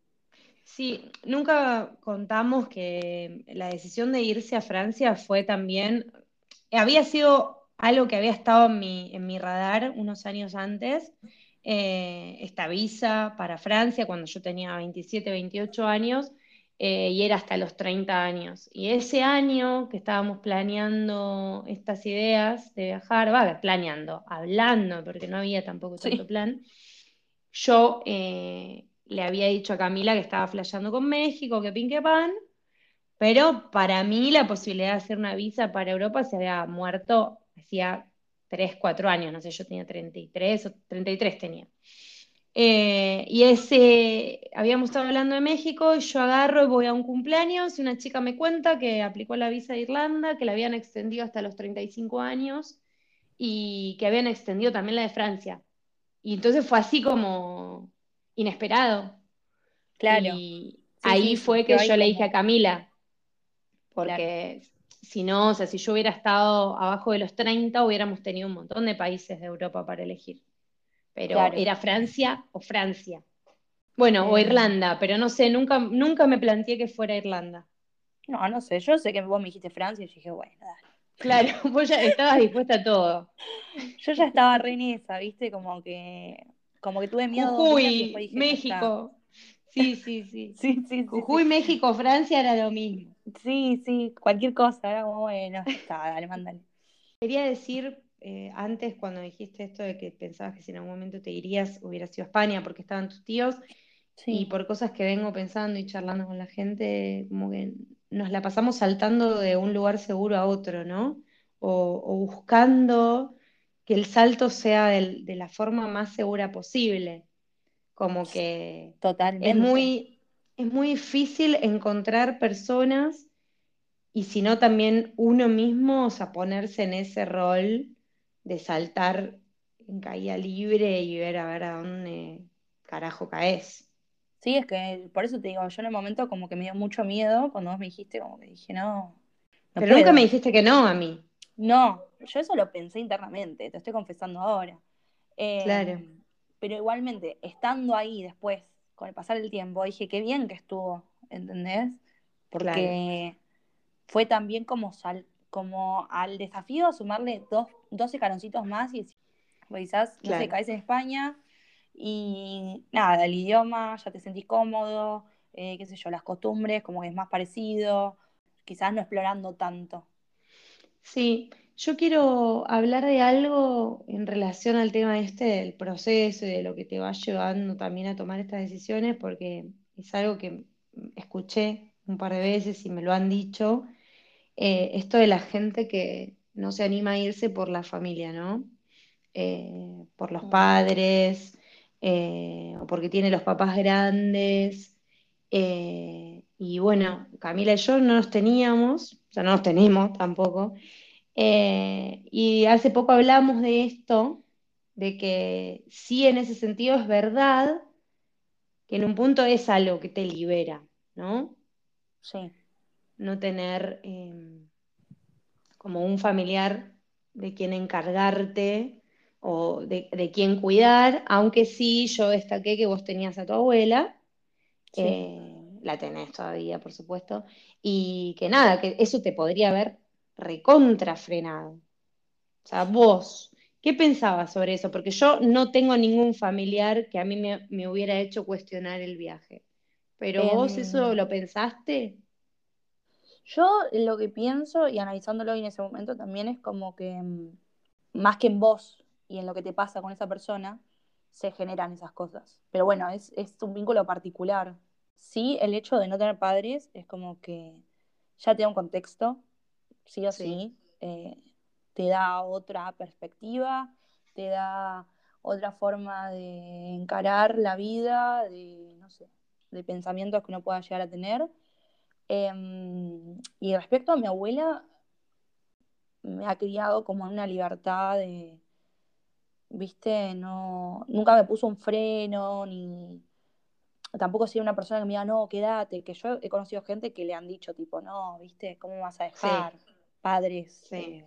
Sí, nunca contamos que la decisión de irse a Francia fue también, había sido algo que había estado en mi, en mi radar unos años antes, eh, esta visa para Francia cuando yo tenía 27, 28 años eh, y era hasta los 30 años. Y ese año que estábamos planeando estas ideas de viajar, va, planeando, hablando, porque no había tampoco tanto plan, yo eh, le había dicho a Camila que estaba flasheando con México, que pinque pan, pero para mí la posibilidad de hacer una visa para Europa se había muerto hacía 3, 4 años, no sé, yo tenía 33 o 33 tenía. Eh, y ese, habíamos estado hablando de México y yo agarro y voy a un cumpleaños y una chica me cuenta que aplicó la visa de Irlanda, que la habían extendido hasta los 35 años y que habían extendido también la de Francia. Y entonces fue así como inesperado. Claro. Y ahí fue que yo le dije a Camila, porque si no, o sea, si yo hubiera estado abajo de los 30, hubiéramos tenido un montón de países de Europa para elegir. Pero era Francia o Francia. Bueno, o eh. Irlanda, pero no sé, nunca, nunca me planteé que fuera Irlanda. No, no sé, yo sé que vos me dijiste Francia y yo dije, bueno, dale. Claro, vos ya estabas dispuesta a todo. Yo ya estaba re en esa, ¿viste? Como que, como que tuve miedo. Jujuy, México. Sí, sí, sí. sí, sí, Jujuy, México, Francia era lo mismo. Sí, sí, cualquier cosa, era como, bueno, está, dale, mándale. Quería decir, eh, antes cuando dijiste esto de que pensabas que si en algún momento te irías, hubiera sido España porque estaban tus tíos, y por cosas que vengo pensando y charlando con la gente, como que nos la pasamos saltando de un lugar seguro a otro, ¿no? O, buscando que el salto sea de la forma más segura posible. Como que Totalmente. es muy, es muy difícil encontrar personas y si no también uno mismo, o sea, ponerse en ese rol de saltar en caída libre y ver a ver a dónde carajo caes. Sí, es que por eso te digo, yo en el momento como que me dio mucho miedo cuando vos me dijiste, como que dije, no. Pero nunca me dijiste que no a mí. No, yo eso lo pensé internamente, te estoy confesando ahora. Em, claro pero igualmente, estando ahí después, con el pasar del tiempo, dije, qué bien que estuvo, ¿entendés? Porque fue también como, sal, como al desafío sumarle dos, 12 caroncitos más y quizás, no sé, caes en España y nada, el idioma, ya te sentís cómodo, eh, qué sé yo, las costumbres, como que es más parecido, quizás no explorando tanto. Sí, yo quiero hablar de algo en relación al tema este del proceso y de lo que te va llevando también a tomar estas decisiones, porque es algo que escuché un par de veces y me lo han dicho, eh, esto de la gente que no se anima a irse por la familia, ¿no? Eh, por los padres, eh, o porque tiene los papás grandes. y bueno, Camila y yo no nos teníamos, o sea, no nos tenemos tampoco. Eh, y hace poco hablamos de esto, de que sí en ese sentido es verdad que en un punto es algo que te libera, ¿no? Sí. No tener em, como un familiar de quien encargarte o de, de, quien cuidar, aunque sí yo destaqué que vos tenías a tu abuela, eh, la tenés todavía, por supuesto, y que nada, que eso te podría haber recontrafrenado. O sea, vos, ¿qué pensabas sobre eso? Porque yo no tengo ningún familiar que a mí me, hubiera hecho cuestionar el viaje. Pero vos em, eso lo pensaste? Yo lo que pienso, y analizándolo en ese momento también, es como que em, más que en vos y en lo que te pasa con esa persona, se generan esas cosas. Pero bueno, es, es un vínculo particular. Sí, el hecho de no tener padres es como que ya te da un contexto sí o sí, eh, te da otra perspectiva, te da otra forma de encarar la vida, de, no sé, de pensamientos que uno pueda llegar a tener. Em, y respecto a mi abuela, me ha criado como en una libertad de, viste, no, nunca me puso un freno, ni tampoco soy una persona que me diga, no, quédate, que yo he conocido gente que le han dicho, tipo, no, viste, ¿cómo vas a dejar? Padres, eh,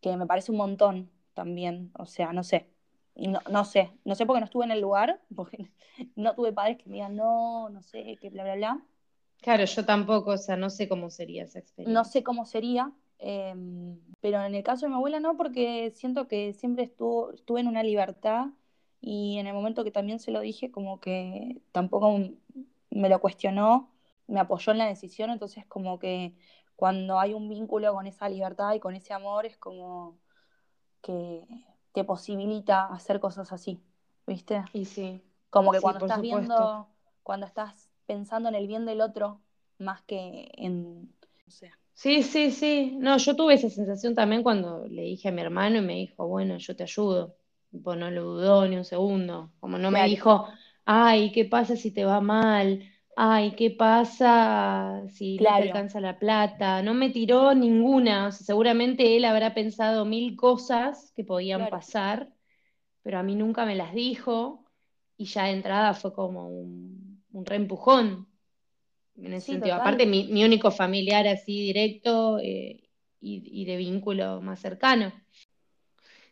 que me parece un montón también, o sea, no sé. no, no sé, no sé porque no estuve en el lugar, porque no tuve padres que me digan, no, no sé, que bla, bla, bla. Claro, yo tampoco, o sea, no sé cómo sería esa experiencia. No sé cómo sería, em, pero en el caso de mi abuela no, porque siento que siempre estuvo, estuve en una libertad y en el momento que también se lo dije, como que tampoco me lo cuestionó, me apoyó en la decisión, entonces como que cuando hay un vínculo con esa libertad y con ese amor, es como que te posibilita hacer cosas así, ¿viste? Y sí. Como que Sí, cuando estás supuesto. viendo, cuando estás pensando en el bien del otro, más que en, o sea, Sí, sí, sí. No, yo tuve esa sensación también cuando le dije a mi hermano y me dijo, bueno, yo te ayudo. Tipo, no lo dudó ni un segundo. Como no me dijo, ay, ¿qué pasa si te va mal? Ay, ¿qué pasa si no te alcanza la plata? No me tiró ninguna. O sea, seguramente él habrá pensado mil cosas que podían claro, pasar, pero a mí nunca me las dijo. Y ya de entrada fue como un, un reempujón en ese sí, sentido. Aparte, mi, mi único familiar así directo eh, y, y de vínculo más cercano.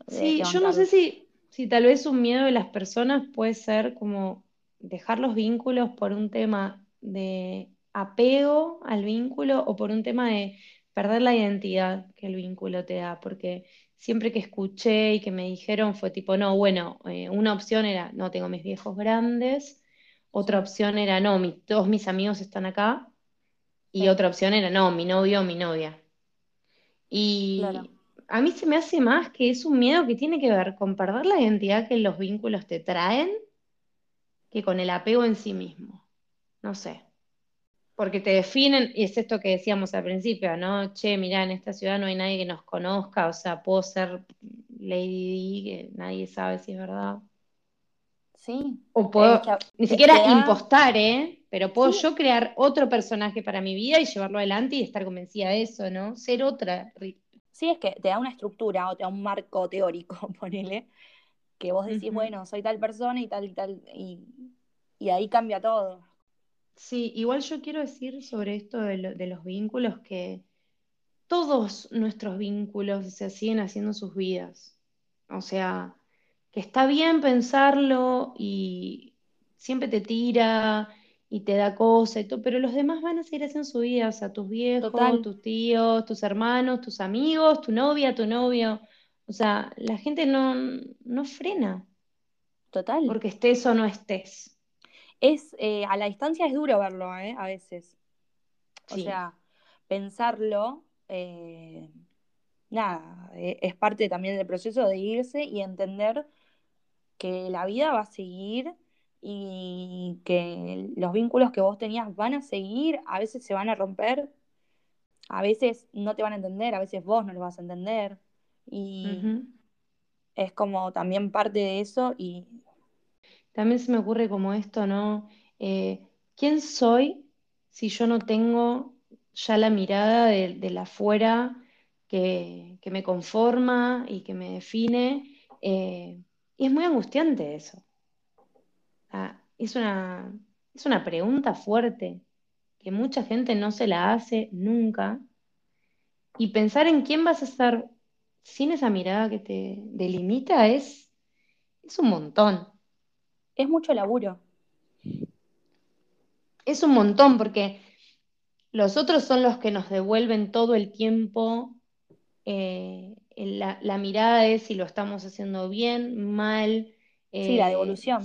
de, Sí, yo no sé si, si tal vez un miedo de las personas puede ser como dejar los vínculos por un tema de apego al vínculo o por un tema de perder la identidad que el vínculo te da, porque siempre que escuché y que me dijeron fue tipo, no, bueno, eh, una opción era, no, tengo mis viejos grandes, otra opción era, no, todos mis amigos están acá, y sí, otra opción era, no, mi novio o mi novia. claro, Y a mí se me hace más que es un miedo que tiene que ver con perder la identidad que los vínculos te traen que con el apego en sí mismo. No sé. Porque te definen, y es esto que decíamos al principio, ¿no? Che, mirá, en esta ciudad no hay nadie que nos conozca, o sea, puedo ser Lady Di, que nadie sabe si es verdad. sí, O es puedo, que ni siquiera da, impostar, ¿eh? Pero puedo sí, yo crear otro personaje para mi vida y llevarlo adelante y estar convencida de eso, ¿no? Ser otra. sí, es que te da una estructura o te da un marco teórico, ponele, que vos decís, bueno, soy tal persona y tal y tal, y, y ahí cambia todo. Sí, igual yo quiero decir sobre esto de, lo- de los vínculos que todos nuestros vínculos se siguen haciendo sus vidas. O sea, que está bien pensarlo y siempre te tira y te da cosa y todo, pero los demás van a seguir haciendo su vida. O sea, tus viejos, Total, tus tíos, tus hermanos, tus amigos, tu novia, tu novio. O sea, la gente no, no frena total. porque estés o no estés. Es, eh, a la distancia es duro verlo, ¿eh? A veces. O Sí. sea, pensarlo, eh, nada, eh, es parte también del proceso de irse y entender que la vida va a seguir y que los vínculos que vos tenías van a seguir, a veces se van a romper, a veces no te van a entender, a veces vos no lo vas a entender. Y es como también parte de eso y También se me ocurre como esto, ¿no? Eh, ¿quién soy si yo no tengo ya la mirada de, de la afuera que, que me conforma y que me define? Eh, y es muy angustiante eso. Ah, es una, es una pregunta fuerte que mucha gente no se la hace nunca. Y pensar en quién vas a ser sin esa mirada que te delimita es, es un montón. es mucho laburo. Es un montón porque Los otros son los que nos devuelven todo el tiempo eh, la, la mirada de si lo estamos haciendo bien, mal, Sí, la eh, devolución,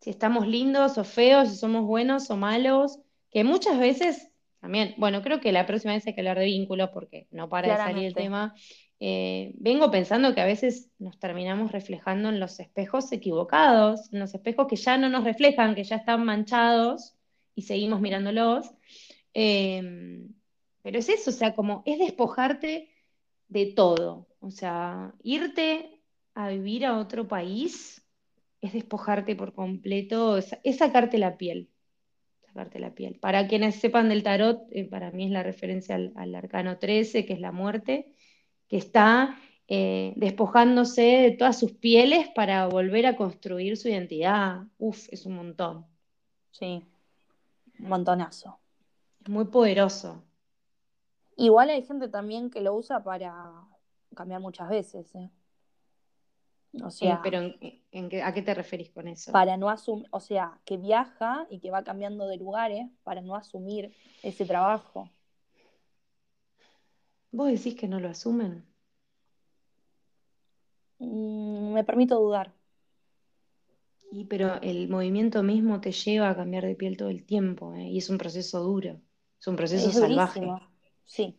si estamos lindos o feos, si somos buenos o malos, que muchas veces también, bueno, creo que la próxima vez hay que hablar de vínculos porque no para de salir el tema. Eh, vengo pensando que a veces nos terminamos reflejando en los espejos equivocados, en los espejos que ya no nos reflejan, que ya están manchados y seguimos mirándolos. Eh, pero es eso, o sea, como es despojarte de todo. O sea, irte a vivir a otro país es despojarte por completo, es, sacarte la piel, sacarte la piel. Para quienes sepan del tarot, eh, para mí es la referencia al arcano 13, que es la muerte, que está eh, despojándose de todas sus pieles para volver a construir su identidad. Uf, es un montón. sí, un montonazo. Es muy poderoso. Igual hay gente también que lo usa para cambiar muchas veces, ¿eh? O sea, pero ¿a qué te referís con eso? Para no asumir, o sea, que viaja y que va cambiando de lugares para no asumir ese trabajo. ¿Vos decís que no lo asumen? Mm, me permito dudar. Y pero el movimiento mismo te lleva a cambiar de piel todo el tiempo, ¿eh? y es un proceso duro, es un proceso salvaje. Sí,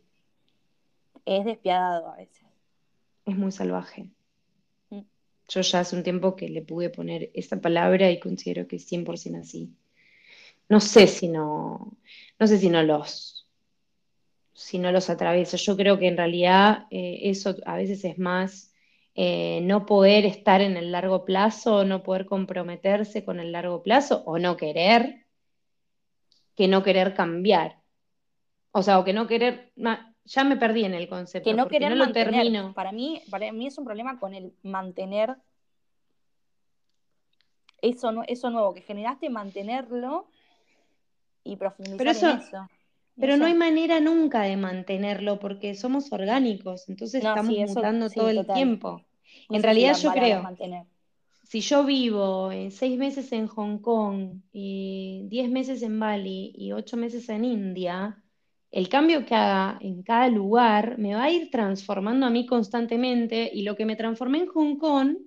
es despiadado a veces. Es muy salvaje. Mm. Yo ya hace un tiempo que le pude poner esa palabra y considero que es 100% así. No sé si no, no sé si no los, si no los atravieso. Yo creo que en realidad eh, eso a veces es más eh, no poder estar en el largo plazo, no poder comprometerse con el largo plazo o no querer, que no querer cambiar. O sea, o que no querer, ya me perdí en el concepto. Que no querer no lo termino. Para mí, para mí es un problema con el mantener eso, eso nuevo que generaste, mantenerlo y profundizar en eso. Pero no hay manera nunca de mantenerlo porque somos orgánicos, entonces estamos mutando todo el tiempo. En realidad yo creo, si yo vivo eh, seis meses en Hong Kong, y diez meses en Bali y ocho meses en India, el cambio que haga en cada lugar me va a ir transformando a mí constantemente y lo que me transformé en Hong Kong,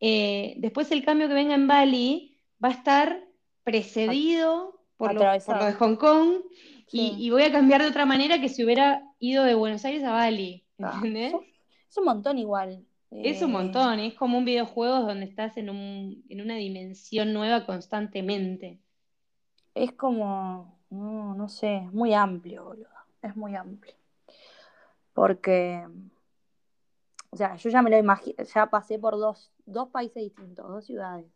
eh, después el cambio que venga en Bali va a estar precedido por, lo, de Hong Kong y, voy a cambiar de otra manera que si hubiera ido de Buenos Aires a Bali. Ah, ¿Entendés? es un montón igual. Es un montón, es como un videojuego donde estás en, un, en una dimensión nueva constantemente. Es como, no, sé, es muy amplio, boludo. Es muy amplio. Porque, o sea, yo ya me lo imagino, ya pasé por dos, dos países distintos, dos ciudades.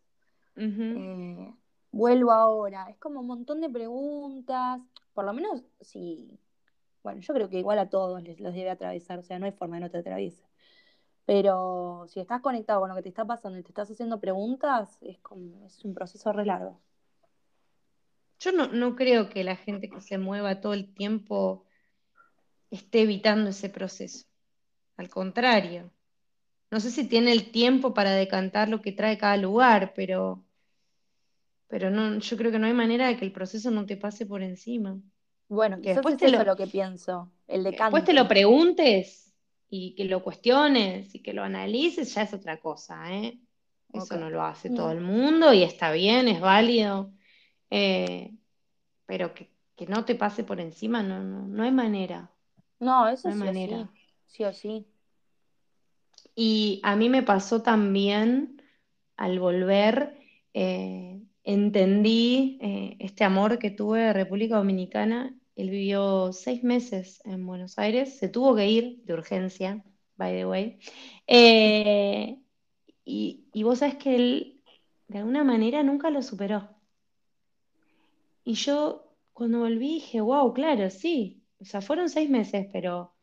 Eh, vuelvo ahora, es como un montón de preguntas, por lo menos si, bueno, yo creo que igual a todos les, los debe atravesar, o sea, no hay forma de no te atraviese. Pero si estás conectado con lo que te está pasando y te estás haciendo preguntas, es, como, es un proceso re largo. Yo no, creo que la gente que se mueva todo el tiempo esté evitando ese proceso. Al contrario. No sé si tiene el tiempo para decantar lo que trae cada lugar, pero, pero no, yo creo que no hay manera de que el proceso no te pase por encima. Bueno, que después es eso lo, que pienso, el Después te lo preguntes y que lo cuestiones y que lo analices ya es otra cosa, ¿eh? Eso no lo hace todo el mundo y está bien, es válido, eh, pero que, no te pase por encima, no, no, hay manera. No, eso no sí, manera. sí, o sí. Y a mí me pasó también al volver, eh, entendí eh, este amor que tuve de República Dominicana él vivió seis meses en Buenos Aires, se tuvo que ir de urgencia, by the way. Eh, y, vos sabés que él, de alguna manera, nunca lo superó. Y yo, cuando volví, dije, wow, claro, sí. O sea, fueron seis meses, pero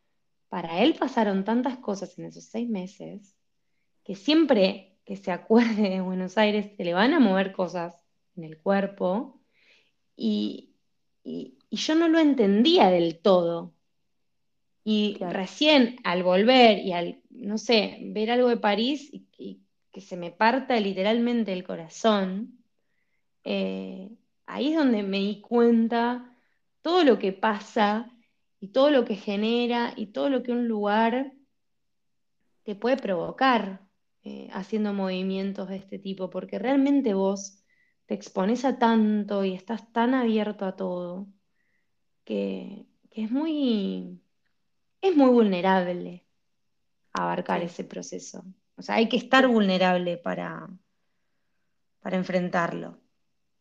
para él pasaron tantas cosas en esos seis meses que siempre que se acuerde de Buenos Aires se le van a mover cosas en el cuerpo y, y yo no lo entendía del todo. Y recién al volver y al, no sé, ver algo de París y, que se me parta literalmente el corazón, eh, ahí es donde me di cuenta todo lo que pasa y todo lo que genera y todo lo que un lugar te puede provocar eh, haciendo movimientos de este tipo, porque realmente vos te expones a tanto y estás tan abierto a todo que, es muy, es muy vulnerable abarcar ese proceso. O sea, hay que estar vulnerable para, para enfrentarlo.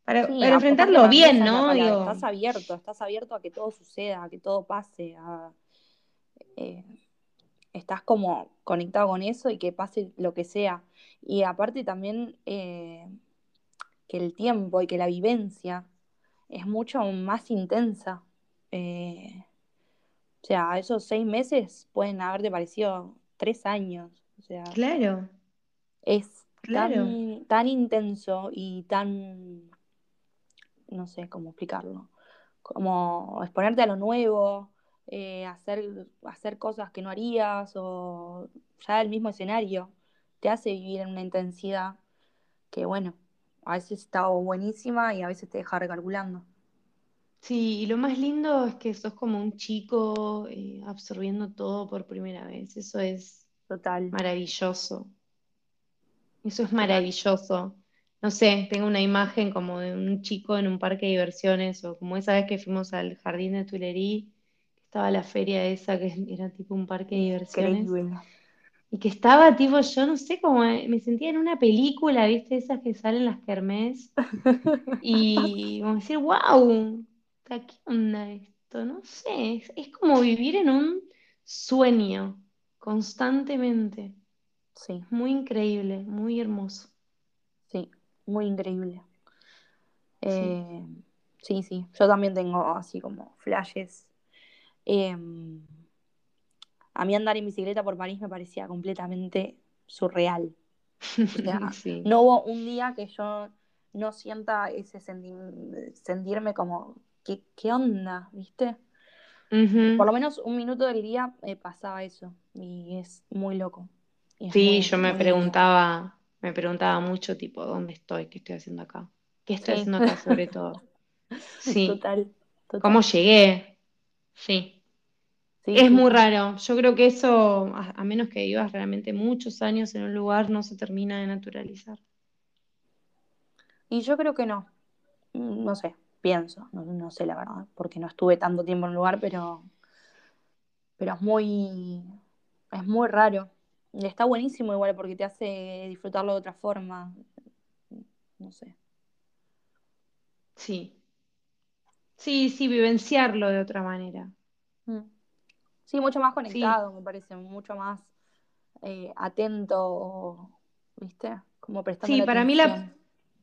Para, enfrentarlo bien, ¿no? estás abierto, estás abierto a que todo suceda, a que todo pase, eh, estás como conectado con eso y que pase lo que sea. Y aparte también eh, que el tiempo y que la vivencia es mucho más intensa. Eh, o sea, esos seis meses pueden haberte parecido tres años. O sea, claro. Es Tan, intenso y tan, no sé cómo explicarlo, como exponerte a lo nuevo, eh, hacer, hacer cosas que no harías o ya el mismo escenario. te hace vivir en una intensidad que, bueno, a veces está buenísima y a veces te deja recalculando. Sí, y lo más lindo es que sos como un chico eh, absorbiendo todo por primera vez. Eso es Total. maravilloso. Eso es maravilloso. No sé, tengo una imagen como de un chico en un parque de diversiones o como esa vez que fuimos al jardín de Tuilerí, que estaba la feria esa que era tipo un parque de diversiones. Increíble. Y que estaba tipo, yo no sé, como me sentía en una película, ¿viste? Esas que salen las kermés. Y como decir, wow, ¿qué onda esto? No sé, es, es como vivir en un sueño constantemente. Sí, Muy increíble, muy hermoso. sí, muy increíble. Sí. Eh, sí, sí, yo también tengo así como flashes. Em, a mí andar en bicicleta por París me parecía completamente surreal. O sea, Sí. no hubo un día que yo no sienta ese senti- sentirme como, ¿qué, qué onda? ¿Viste? Por lo menos un minuto del día eh, pasaba eso y es muy loco. Es Sí, muy, yo me preguntaba, me preguntaba mucho, tipo, ¿dónde estoy? ¿Qué estoy haciendo acá? ¿Qué estoy Sí, haciendo acá sobre todo? Sí. total, total. ¿Cómo llegué? Sí. Sí, Es sí, muy raro. Yo creo que eso, a, a menos que vivas realmente muchos años en un lugar, no se termina de naturalizar. Y yo creo que no. Mm, No sé, pienso, no, no sé la verdad, porque no estuve tanto tiempo en un lugar, pero, pero es muy, es muy raro. Y está buenísimo igual porque te hace disfrutarlo de otra forma. No sé. Sí. Sí, sí, vivenciarlo de otra manera. Mm. Sí, mucho más Sí. conectado, me parece, mucho más eh, atento, ¿viste? Como prestando Sí, para mí la,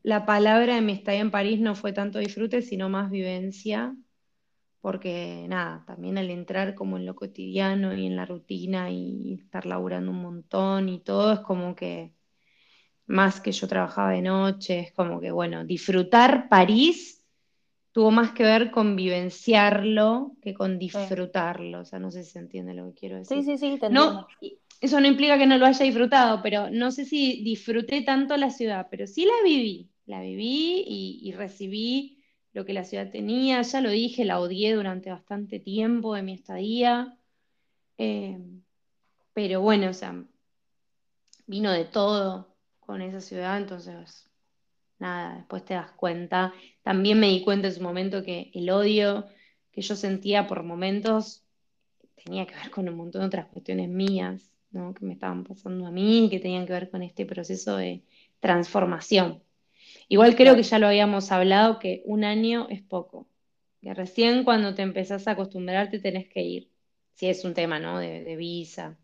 la palabra de mi estadía en París no fue tanto disfrute, sino más vivencia, porque nada, también al entrar como en lo cotidiano y en la rutina y estar laburando un montón y todo, es como que más que yo trabajaba de noche, es como que, bueno, disfrutar París tuvo más que ver con vivenciarlo que con disfrutarlo, o sea, no sé si se entiende lo que quiero Sí, decir. sí, sí, te No, eso no implica que no lo haya disfrutado, pero no sé si disfruté tanto la ciudad, pero sí la viví, la viví y, y recibí lo que la ciudad tenía, ya lo dije, la odié durante bastante tiempo de mi estadía, eh, pero bueno, o sea, vino de todo con esa ciudad, entonces nada, después te das cuenta. También me di cuenta en su momento que el odio que yo sentía por momentos tenía que ver con un montón de otras cuestiones mías, ¿no? Que me estaban pasando a mí, que tenían que ver con este proceso de transformación. Igual creo que ya lo habíamos hablado, que un año es poco, que recién cuando te empezás a acostumbrar te tenés que ir, si es un tema, ¿no? De, de visa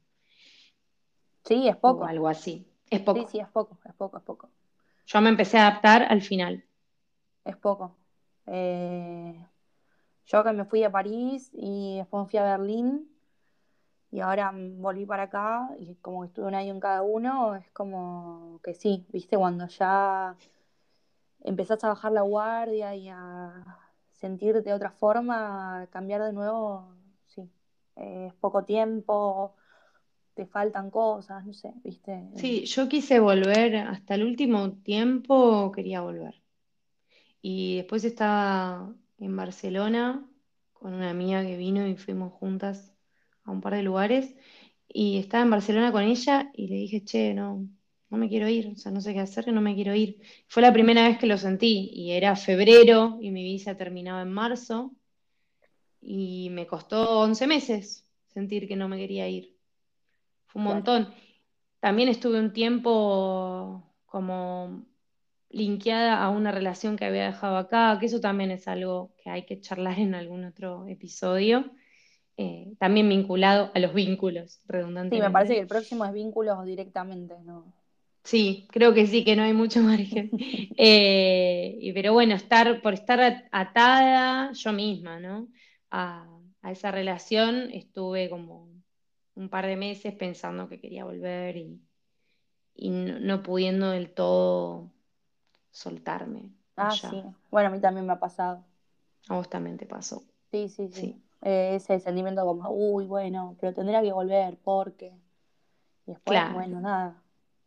Sí, es o poco. algo así. Es Sí, poco. sí, es poco, es poco, es poco. Yo me empecé a adaptar al final. Es poco. Eh, yo que me fui a París y después me fui a Berlín y ahora volví para acá y como que estuve un año en cada uno, es como que sí, viste, cuando ya empezás a bajar la guardia y a sentirte de otra forma, cambiar de nuevo, sí. Es poco tiempo, te faltan cosas, no sé, viste. Sí, yo quise volver, hasta el último tiempo quería volver. Y después estaba en Barcelona con una amiga que vino y fuimos juntas a un par de lugares. Y estaba en Barcelona con ella y le dije, che, no, no me quiero ir, o sea, no sé qué hacer, no me quiero ir. Fue la primera vez que lo sentí y era febrero y mi visa terminaba en marzo y me costó 11 meses sentir que no me quería ir. Fue un Claro. montón. También estuve un tiempo como linkeada a una relación que había dejado acá, que eso también es algo que hay que charlar en algún otro episodio, eh, también vinculado a los vínculos, Sí, me parece redundantemente. que el próximo es vínculos directamente, ¿no? Sí, creo que sí, que no hay mucho margen. Eh, pero bueno, estar, por estar at- atada yo misma, ¿no? A, a esa relación estuve como un par de meses pensando que quería volver y, y no, no pudiendo del todo soltarme Ah, sí. Bueno, a mí también me ha pasado. A vos también te pasó. Sí, sí, sí. Sí, Eh, ese sentimiento como, uy, bueno, pero tendría que volver porque. Y después, claro. bueno, nada.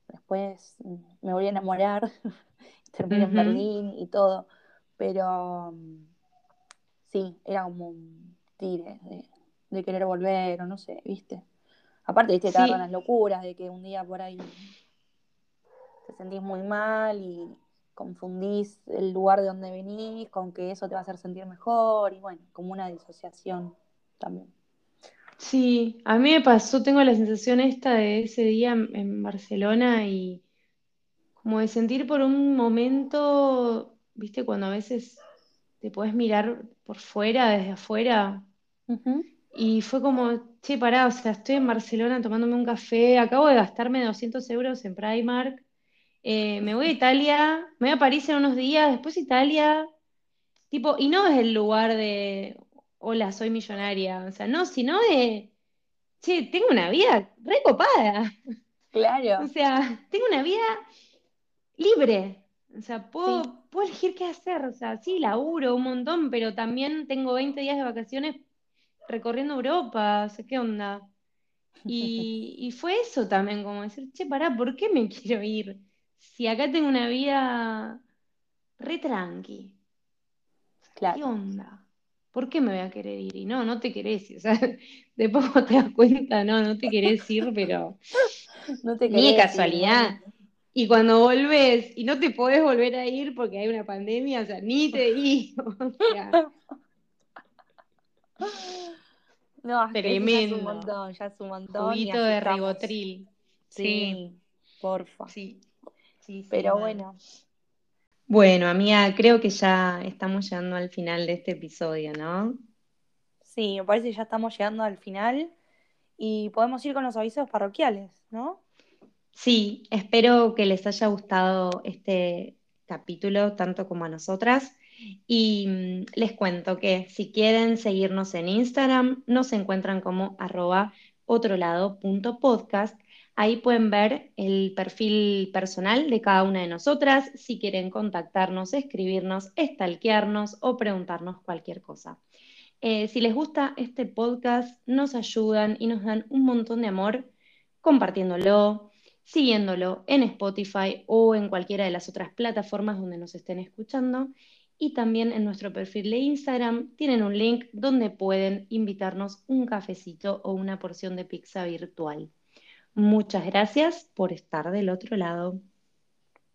después me volví a enamorar, terminé en Berlín y todo, pero sí, era como un tire de, querer volver o no sé, ¿viste? Aparte, ¿viste? Te las locuras de que un día por ahí te sentís muy mal y confundís el lugar de donde venís con que eso te va a hacer sentir mejor y bueno, como una disociación también. Sí, a mí me pasó, tengo la sensación esta de ese día en, Barcelona y como de sentir por un momento, viste, cuando a veces te puedes mirar por fuera, desde afuera, y fue como, che, pará, o sea, estoy en Barcelona tomándome un café, acabo de gastarme 200 euros en Primark, eh, me voy a Italia, me voy a París en unos días, después Italia, tipo, y no es el lugar de, hola, soy millonaria. O sea, no, sino de, che, tengo una vida recopada. Claro. O sea, tengo una vida libre. O sea, puedo, puedo elegir qué hacer. O sea, sí, laburo un montón, pero también tengo 20 días de vacaciones recorriendo Europa. O sea, ¿qué onda? Y, y fue eso también, como decir, che, pará, ¿por qué me quiero ir? Si acá tengo una vida re tranqui. Claro. ¿Qué onda? ¿por qué me voy a querer ir? Y no, no te querés ir. O sea, de poco te das cuenta, no, no te querés ir, pero no te ni de casualidad. Y cuando volvés y no te podés volver a ir porque hay una pandemia, o sea, ni te digo. no, tremendo. Ya es un montón, ya es un montón. Juguito de ribotril. Sí, porfa. Sí. sí Pero bueno, bueno, amiga, creo que ya estamos llegando al final de este episodio, ¿no? Sí, me parece que ya estamos llegando al final y podemos ir con los avisos parroquiales, ¿no? Sí, espero que les haya gustado este capítulo tanto como a nosotras. Y mm, les cuento que si quieren seguirnos en Instagram, nos encuentran como arroba otrolado.podcast Ahí pueden ver el perfil personal de cada una de nosotras, si quieren contactarnos, escribirnos, estalquearnos o preguntarnos cualquier cosa. Eh, si les gusta este podcast, nos ayudan y nos dan un montón de amor compartiéndolo, siguiéndolo en Spotify o en cualquiera de las otras plataformas donde nos estén escuchando. Y también en nuestro perfil de Instagram tienen un link donde pueden invitarnos un cafecito o una porción de pizza virtual. Muchas gracias por estar del otro lado.